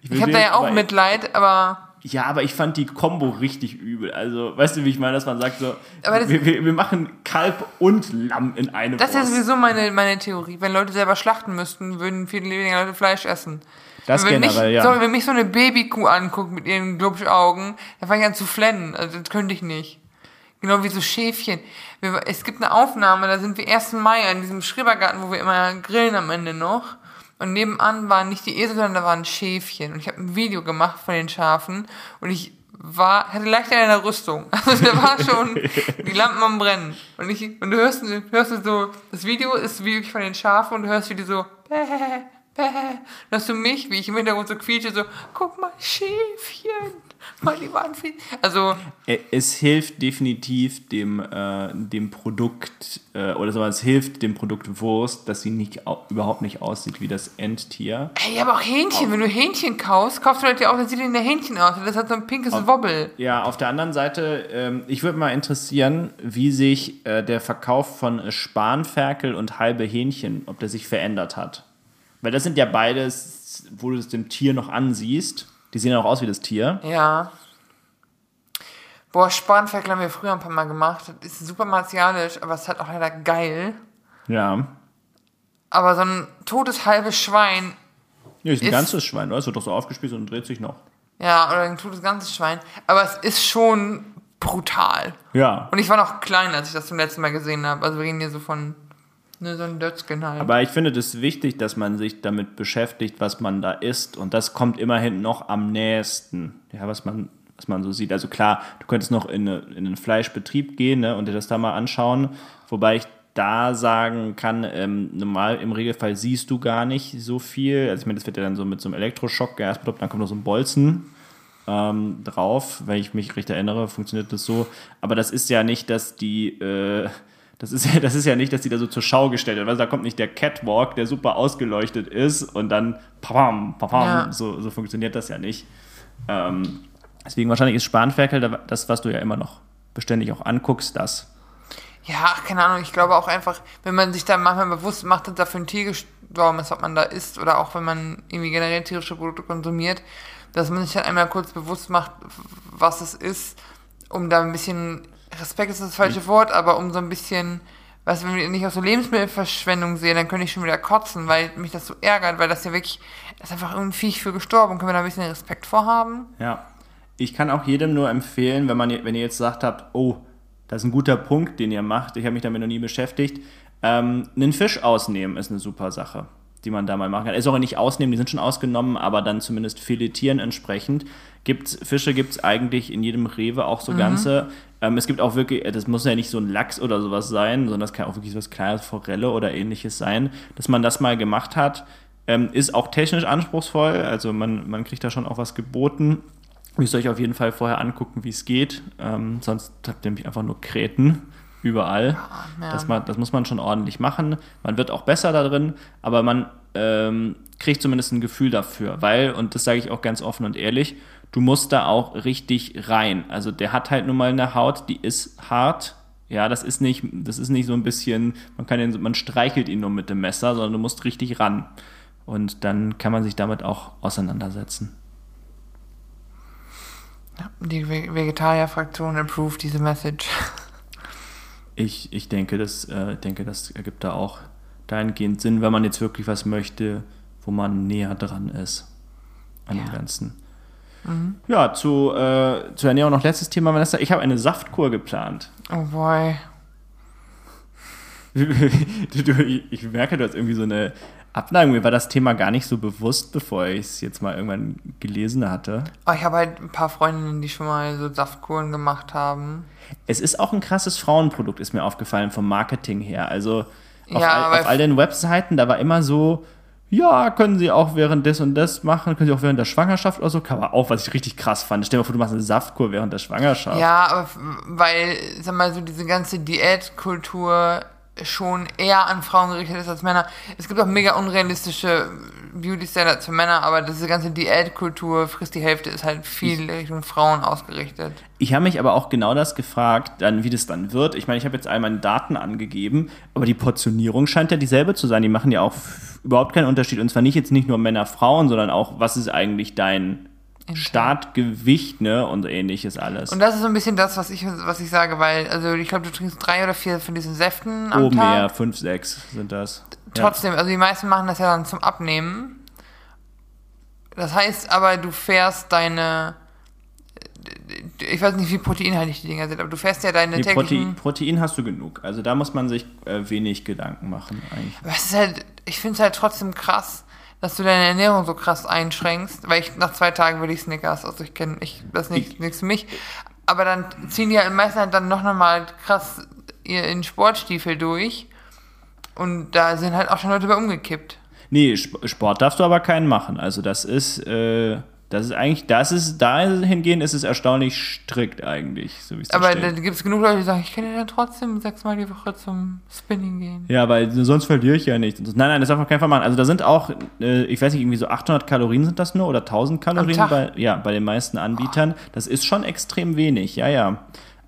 will Ich habe da ja auch Mitleid, aber Ja, aber ich fand die Kombo richtig übel. Also, weißt du, wie ich meine, dass man sagt so, wir, wir, wir machen Kalb und Lamm in eine das ist ja Wurst. sowieso meine, meine Theorie. Wenn Leute selber schlachten müssten, würden viel weniger Leute Fleisch essen. Das wenn generell, mich, ja. Sorry, wenn mich so eine Babykuh anguckt mit ihren Glubschaugen, dann fange ich an zu flennen. Also das könnte ich nicht. Genau wie so Schäfchen. Es gibt eine Aufnahme, da sind wir 1. Mai an diesem Schrebergarten, wo wir immer grillen am Ende noch. Und nebenan waren nicht die Esel, sondern da waren Schäfchen. Und ich habe ein Video gemacht von den Schafen und ich war, hatte leicht eine Rüstung. Also da war schon die Lampen am Brennen. Und ich, und du hörst, du hörst so, das Video ist wirklich von den Schafen und du hörst wie die so, bäh, bäh. Dann hörst du mich, wie ich im Hintergrund so quietsche, so, guck mal, Schäfchen. Die waren viel. Also, Es hilft definitiv dem, äh, dem Produkt, äh, oder so, es hilft dem Produkt Wurst, dass sie nicht, au- überhaupt nicht aussieht wie das Endtier. ey, aber auch Hähnchen. Wenn du Hähnchen kaufst, kaufst du halt ja auch, dann sieht in der Hähnchen aus. Das hat so ein pinkes Wobbel. Ja, auf der anderen Seite, ähm, ich würde mal interessieren, wie sich äh, der Verkauf von Spanferkel und halbe Hähnchen, ob der sich verändert hat. Weil das sind ja beides, wo du es dem Tier noch ansiehst. Die sehen auch aus wie das Tier. Ja. Boah, Spanferkel haben wir früher ein paar Mal gemacht. Das ist super martialisch, aber es ist halt auch leider geil. Ja. Aber so ein totes halbes Schwein, Ja, ist ein Ist- ganzes Schwein, oder? Es wird doch so aufgespießt und dreht sich noch. ja, oder ein totes ganzes Schwein, aber es ist schon brutal. Ja. Und ich war noch klein, als ich das zum letzten Mal gesehen habe. Also wir reden hier so von ne, so ein Dötzgen halt. Aber ich finde das wichtig, dass man sich damit beschäftigt, was man da isst. Und das kommt immerhin noch am nächsten, ja, was man, was man so sieht. Also klar, du könntest noch in, eine, in einen Fleischbetrieb gehen ne, und dir das da mal anschauen. Wobei ich da sagen kann, ähm, normal im Regelfall siehst du gar nicht so viel. Also ich meine, das wird ja dann so mit so einem Elektroschock erst dann kommt noch so ein Bolzen ähm, drauf. Wenn ich mich recht erinnere, funktioniert das so. Aber das ist ja nicht, dass die, äh, das ist ja, das ist ja nicht, dass die da so zur Schau gestellt wird. Also da kommt nicht der Catwalk, der super ausgeleuchtet ist und dann pam, pam, pam. Ja. So, so funktioniert das ja nicht. Ähm, deswegen wahrscheinlich ist Spanferkel da- das, was du ja immer noch beständig auch anguckst, das. Ja, keine Ahnung, ich glaube auch einfach, wenn man sich da manchmal bewusst macht, dass da für ein Tier gestorben ist, was man da isst, oder auch wenn man irgendwie generell tierische Produkte konsumiert, dass man sich dann einmal kurz bewusst macht, was es ist, um da ein bisschen, Respekt ist das falsche Wort, aber um so ein bisschen, was wenn wir nicht auch so Lebensmittelverschwendung sehen, dann könnte ich schon wieder kotzen, weil mich das so ärgert, weil das ja wirklich, das ist einfach irgendwie Viech für gestorben. Können wir da ein bisschen Respekt vor haben? Ja. Ich kann auch jedem nur empfehlen, wenn, man, wenn ihr jetzt sagt habt, oh, das ist ein guter Punkt, den ihr macht, ich habe mich damit noch nie beschäftigt, ähm, einen Fisch ausnehmen ist eine super Sache, die man da mal machen kann. Ist auch nicht ausnehmen, die sind schon ausgenommen, aber dann zumindest filetieren entsprechend. Gibt's, Fische gibt es eigentlich in jedem Rewe auch so ganze. Ähm, es gibt auch wirklich, das muss ja nicht so ein Lachs oder sowas sein, sondern das kann auch wirklich so was Kleines, Forelle oder ähnliches sein, dass man das mal gemacht hat. Ähm, ist auch technisch anspruchsvoll, also man, man kriegt da schon auch was geboten. Müsst ihr euch auf jeden Fall vorher angucken, wie es geht. Ähm, sonst habt ihr nämlich einfach nur Kräten überall. ja. Das, man, das muss man schon ordentlich machen. Man wird auch besser da drin, aber man ähm, kriegt zumindest ein Gefühl dafür. Weil, und das sage ich auch ganz offen und ehrlich, du musst da auch richtig rein. Also der hat halt nun mal eine Haut, die ist hart. Ja, das ist nicht, das ist nicht so ein bisschen, man kann den, man streichelt ihn nur mit dem Messer, sondern du musst richtig ran. Und dann kann man sich damit auch auseinandersetzen. Die Ve- Vegetarier-Fraktion approved diese Message. Ich, ich denke, das, äh, denke, das ergibt da auch dahingehend Sinn, wenn man jetzt wirklich was möchte, wo man näher dran ist an dem Ja. Ganzen. Ja, zu, äh, zur Ernährung noch letztes Thema, Vanessa. Ich habe eine Saftkur geplant. Oh boy. ich merke, du hast irgendwie so eine Abneigung. Mir war das Thema gar nicht so bewusst, bevor ich es jetzt mal irgendwann gelesen hatte. Oh, ich habe halt ein paar Freundinnen, die schon mal so Saftkuren gemacht haben. Es ist auch ein krasses Frauenprodukt, ist mir aufgefallen, vom Marketing her. Also auf, Ja, all, auf all den Webseiten, da war immer so, ja, können sie auch während des und des machen, können sie auch während der Schwangerschaft oder so. Aber auch, was ich richtig krass fand. Stell dir mal vor, du machst eine Saftkur während der Schwangerschaft. Ja, aber weil, sag mal, so diese ganze Diätkultur schon eher an Frauen gerichtet ist als Männer. Es gibt auch mega unrealistische Beauty-Standards für Männer, aber diese ganze Diätkultur, frisst die Hälfte, ist halt viel Richtung Frauen ausgerichtet. Ich habe mich aber auch genau das gefragt, dann, wie das dann wird. Ich meine, ich habe jetzt all meine Daten angegeben, aber die Portionierung scheint ja dieselbe zu sein. Die machen ja auch überhaupt keinen Unterschied. Und zwar nicht jetzt nicht nur Männer, Frauen, sondern auch, was ist eigentlich dein Startgewicht, ne? Und ähnliches alles. Und das ist so ein bisschen das, was ich, was ich sage, weil, also ich glaube, du trinkst drei oder vier von diesen Säften am Oben Tag. eher 5, 6 sind das. Trotzdem, also die meisten machen das ja dann zum Abnehmen. Das heißt aber, du fährst deine. Ich weiß nicht, wie proteinhaltig die Dinger sind, aber du fährst ja deine Nee, Protein, täglichen. Protein hast du genug. Also da muss man sich äh, wenig Gedanken machen eigentlich. Aber es ist halt, ich finde es halt trotzdem krass, dass du deine Ernährung so krass einschränkst, weil ich nach zwei Tagen will ich Snickers, also ich kenne, ich, das ist nicht, nichts für mich. Aber dann ziehen die halt meistens halt dann noch mal krass ihr in Sportstiefel durch und da sind halt auch schon Leute bei umgekippt. Nee, Sp- Sport darfst du aber keinen machen. Also das ist, äh, das ist eigentlich, das ist, dahingehend ist es erstaunlich strikt eigentlich, so wie es Aber da gibt es genug Leute, die sagen, ich kann ja dann trotzdem sechsmal die Woche zum Spinning gehen. Ja, weil sonst verliere ich ja nichts. Nein, nein, das darf man auf keinen Fall machen. Also da sind auch, äh, ich weiß nicht, irgendwie so 800 Kalorien sind das nur oder 1000 Kalorien bei, ja, bei den meisten Anbietern. Das ist schon extrem wenig, ja, ja.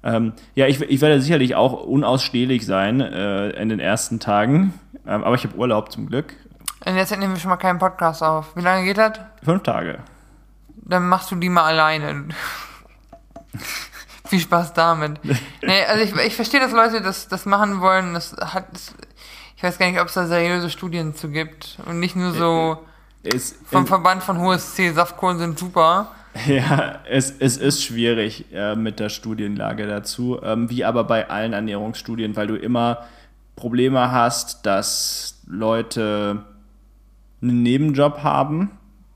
Ähm, ja, ich, ich werde sicherlich auch unausstehlich sein äh, in den ersten Tagen. Ähm, aber ich habe Urlaub zum Glück. Und jetzt nehmen wir schon mal keinen Podcast auf. Wie lange geht das? Fünf Tage. Dann machst du die mal alleine. Viel Spaß damit. nee, also ich, ich verstehe, dass Leute das, das machen wollen. Das hat, das, ich weiß gar nicht, ob es da seriöse Studien zu gibt. Und nicht nur so Es, vom Verband von HSC, Saftkuren sind super. Ja, es, es ist schwierig äh, mit der Studienlage dazu, ähm, wie aber bei allen Ernährungsstudien, weil du immer Probleme hast, dass Leute einen Nebenjob haben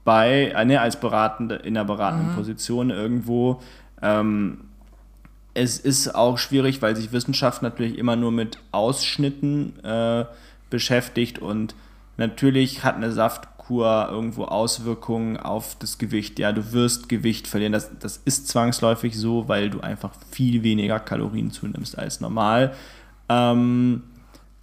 bei äh, ne, als beratende in einer beratenden Position irgendwo. Ähm, es ist auch schwierig, weil sich Wissenschaft natürlich immer nur mit Ausschnitten äh, beschäftigt und natürlich hat eine Saftkur irgendwo Auswirkungen auf das Gewicht. Ja, du wirst Gewicht verlieren. Das, das ist zwangsläufig so, weil du einfach viel weniger Kalorien zunimmst als normal. Ähm,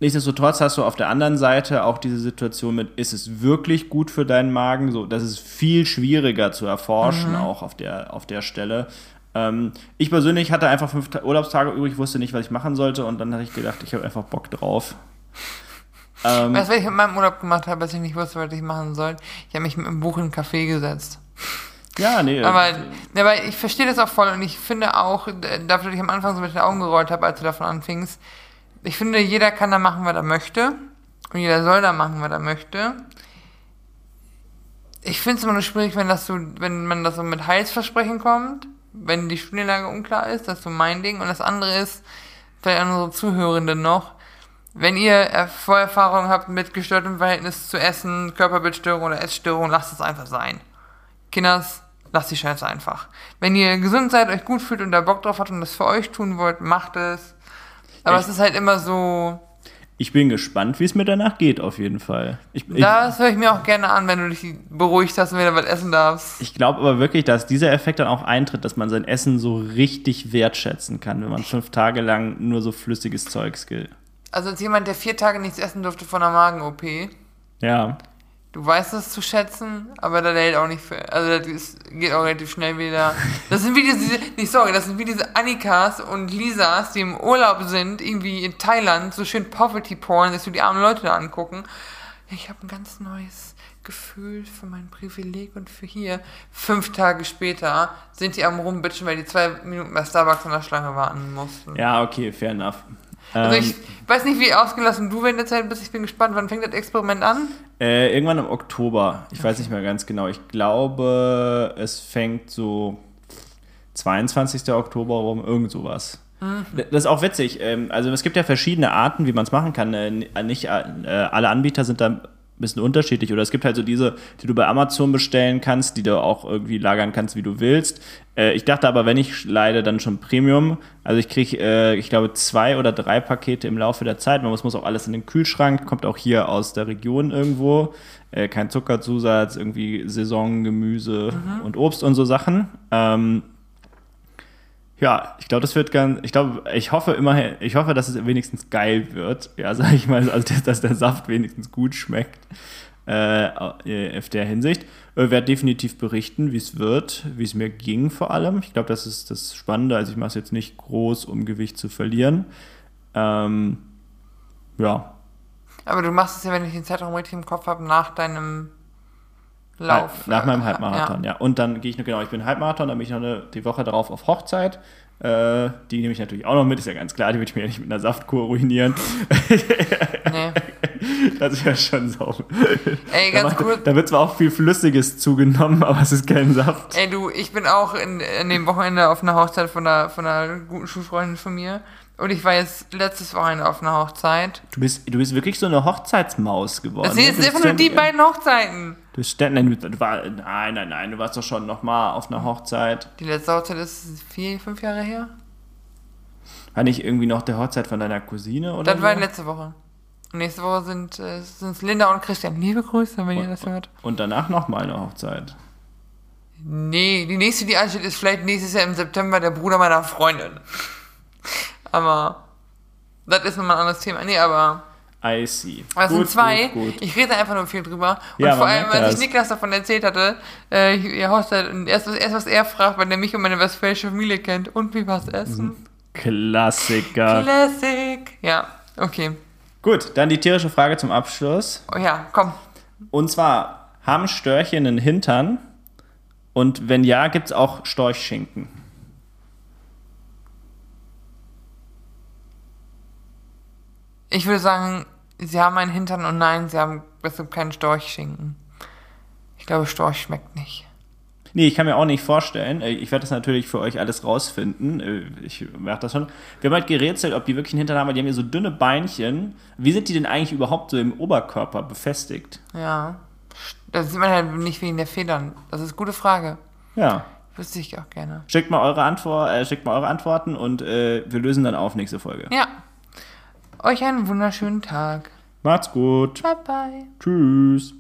Nichtsdestotrotz hast du auf der anderen Seite auch diese Situation mit, ist es wirklich gut für deinen Magen? So, das ist viel schwieriger zu erforschen, auch auf der, auf der Stelle. Ähm, ich persönlich hatte einfach fünf Ta- Urlaubstage übrig, wusste nicht, was ich machen sollte und dann hatte ich gedacht, ich habe einfach Bock drauf. Ähm, Weißt du, was ich mit meinem Urlaub gemacht habe, als ich nicht wusste, was ich machen soll? Ich habe mich mit einem Buch in einen Café gesetzt. ja, nee. Aber, äh, aber ich verstehe das auch voll und ich finde auch, dafür, dass ich am Anfang so mit den Augen gerollt habe, als du davon anfingst, ich finde, jeder kann da machen, was er möchte und jeder soll da machen, was er möchte. Ich finde es immer nur schwierig, wenn das so, wenn man das so mit Heilsversprechen kommt, wenn die Studienlage unklar ist, das ist so mein Ding. Und das andere ist, vielleicht an unsere Zuhörenden noch, wenn ihr Vorerfahrungen habt mit gestörtem Verhältnis zu Essen, Körperbildstörung oder Essstörung, lasst es einfach sein. Kinders, lasst die Scheiße einfach. Wenn ihr gesund seid, euch gut fühlt und da Bock drauf habt und das für euch tun wollt, macht es. Aber Echt? es ist halt immer so, ich bin gespannt, wie es mir danach geht, auf jeden Fall. Ich, ich, das höre ich mir auch gerne an, wenn du dich beruhigt hast und wieder was essen darfst. ich glaube aber wirklich, dass dieser Effekt dann auch eintritt, dass man sein Essen so richtig wertschätzen kann, wenn man fünf Tage lang nur so flüssiges Zeugs gilt. Also als jemand, der vier Tage nichts essen durfte von einer Magen-OP, Ja. Du weißt es zu schätzen, aber das hält auch nicht für, also das geht auch relativ schnell wieder. Das sind wie diese, nicht sorry, das sind wie diese Annikas und Lisas, die im Urlaub sind, irgendwie in Thailand, so schön Poverty-Porn, dass du die armen Leute da angucken. Ich habe ein ganz neues Gefühl für mein Privileg und für hier. Fünf Tage später sind die am rumbitschen, weil die zwei Minuten bei Starbucks in der Schlange warten mussten. Ja, okay, fair enough. Also Ähm, ich weiß nicht, wie ausgelassen du in der Zeit bist. Ich bin gespannt, wann fängt das Experiment an? Äh, irgendwann im Oktober. Ich weiß nicht mehr ganz genau. Ich glaube, es fängt so 22. Oktober rum, irgend sowas. Das ist auch witzig. Ähm, Also es gibt ja verschiedene Arten, wie man es machen kann. Äh, Nicht äh, alle Anbieter sind da bisschen unterschiedlich. Oder es gibt halt so diese, die du bei Amazon bestellen kannst, die du auch irgendwie lagern kannst, wie du willst. Äh, Ich dachte aber, wenn ich leide, dann schon Premium. Also ich kriege, ich glaube, zwei oder drei Pakete im Laufe der Zeit. Man muss, muss auch alles in den Kühlschrank. Kommt auch hier aus der Region irgendwo. Äh, Kein Zuckerzusatz, irgendwie Saison, Gemüse und Obst und so Sachen. Ähm, ja, ich glaube, das wird ganz, ich glaube, ich hoffe immerhin, ich hoffe, dass es wenigstens geil wird. Ja, sag ich mal, also dass, der Saft wenigstens gut schmeckt. Äh, auf der Hinsicht. Ich werde definitiv berichten, wie es wird, wie es mir ging vor allem. Ich glaube, das ist das Spannende. Also ich mache es jetzt nicht groß, um Gewicht zu verlieren. Ähm, ja, Aber du machst es ja, wenn ich den Zeitraum richtig im Kopf habe, nach deinem Lauf. Nach meinem Halbmarathon, ja. Und dann gehe ich noch, genau, ich bin Halbmarathon, dann bin ich noch eine, die Woche darauf auf Hochzeit. Äh, die nehme ich natürlich auch noch mit, ist ja ganz klar, die würde ich mir ja nicht mit einer Saftkur ruinieren. Nee. Das wäre schon so. Ey, Da, ganz macht- kurz. da wird zwar auch viel Flüssiges zugenommen, aber es ist kein Saft. Ey, du, ich bin auch in, in dem Wochenende auf einer Hochzeit von einer, von einer guten Schulfreundin von mir. Und ich war jetzt letztes Wochenende auf einer Hochzeit. Du bist, du bist wirklich so eine Hochzeitsmaus geworden. Das sind jetzt einfach nur die beiden Hochzeiten. Du bist nein, du, war, nein, nein, nein, du warst doch schon nochmal auf einer Hochzeit. Die letzte Hochzeit ist vier, fünf Jahre her. War nicht irgendwie noch der Hochzeit von deiner Cousine oder Das so? war letzte Woche. Und nächste Woche sind äh, sind's Linda und Christian. Liebe Grüße, wenn ihr das hört. Und danach nochmal eine Hochzeit. Nee, die nächste, die ansteht, ist vielleicht nächstes Jahr im September der Bruder meiner Freundin. Aber das ist nochmal ein anderes Thema. Nee, aber I see. das sind Gut, zwei. Gut, gut. Ich rede einfach nur viel drüber. Und Ja, vor allem, als das. ich Niklas davon erzählt hatte, äh, ihr Hochzeit, und erst, erst was er fragt, weil er mich und meine westfälische Familie kennt. Und wie war's essen? Klassiker. Classic. Ja, okay. Gut, dann die tierische Frage zum Abschluss. Oh ja, komm. Und zwar, haben Störche einen Hintern? Und wenn ja, gibt es auch Storchschinken? Ich würde sagen, sie haben einen Hintern und nein, sie haben bestimmt keinen Storchschinken. Ich glaube, Storch schmeckt nicht. Nee, ich kann mir auch nicht vorstellen. Äh, Ich werde das natürlich für euch alles rausfinden. Äh, Ich merke das schon. Wir haben halt gerätselt, ob die wirklich einen Hintern haben, weil die haben hier so dünne Beinchen. Wie sind die denn eigentlich überhaupt so im Oberkörper befestigt? Ja. Das sieht man halt nicht wegen der Federn. Das ist eine gute Frage. Ja. Wüsste ich auch gerne. Schickt mal eure, Antwort, äh, schickt mal eure Antworten und äh, wir lösen dann auf nächste Folge. Ja. Euch einen wunderschönen Tag. Macht's gut. Bye bye. Tschüss.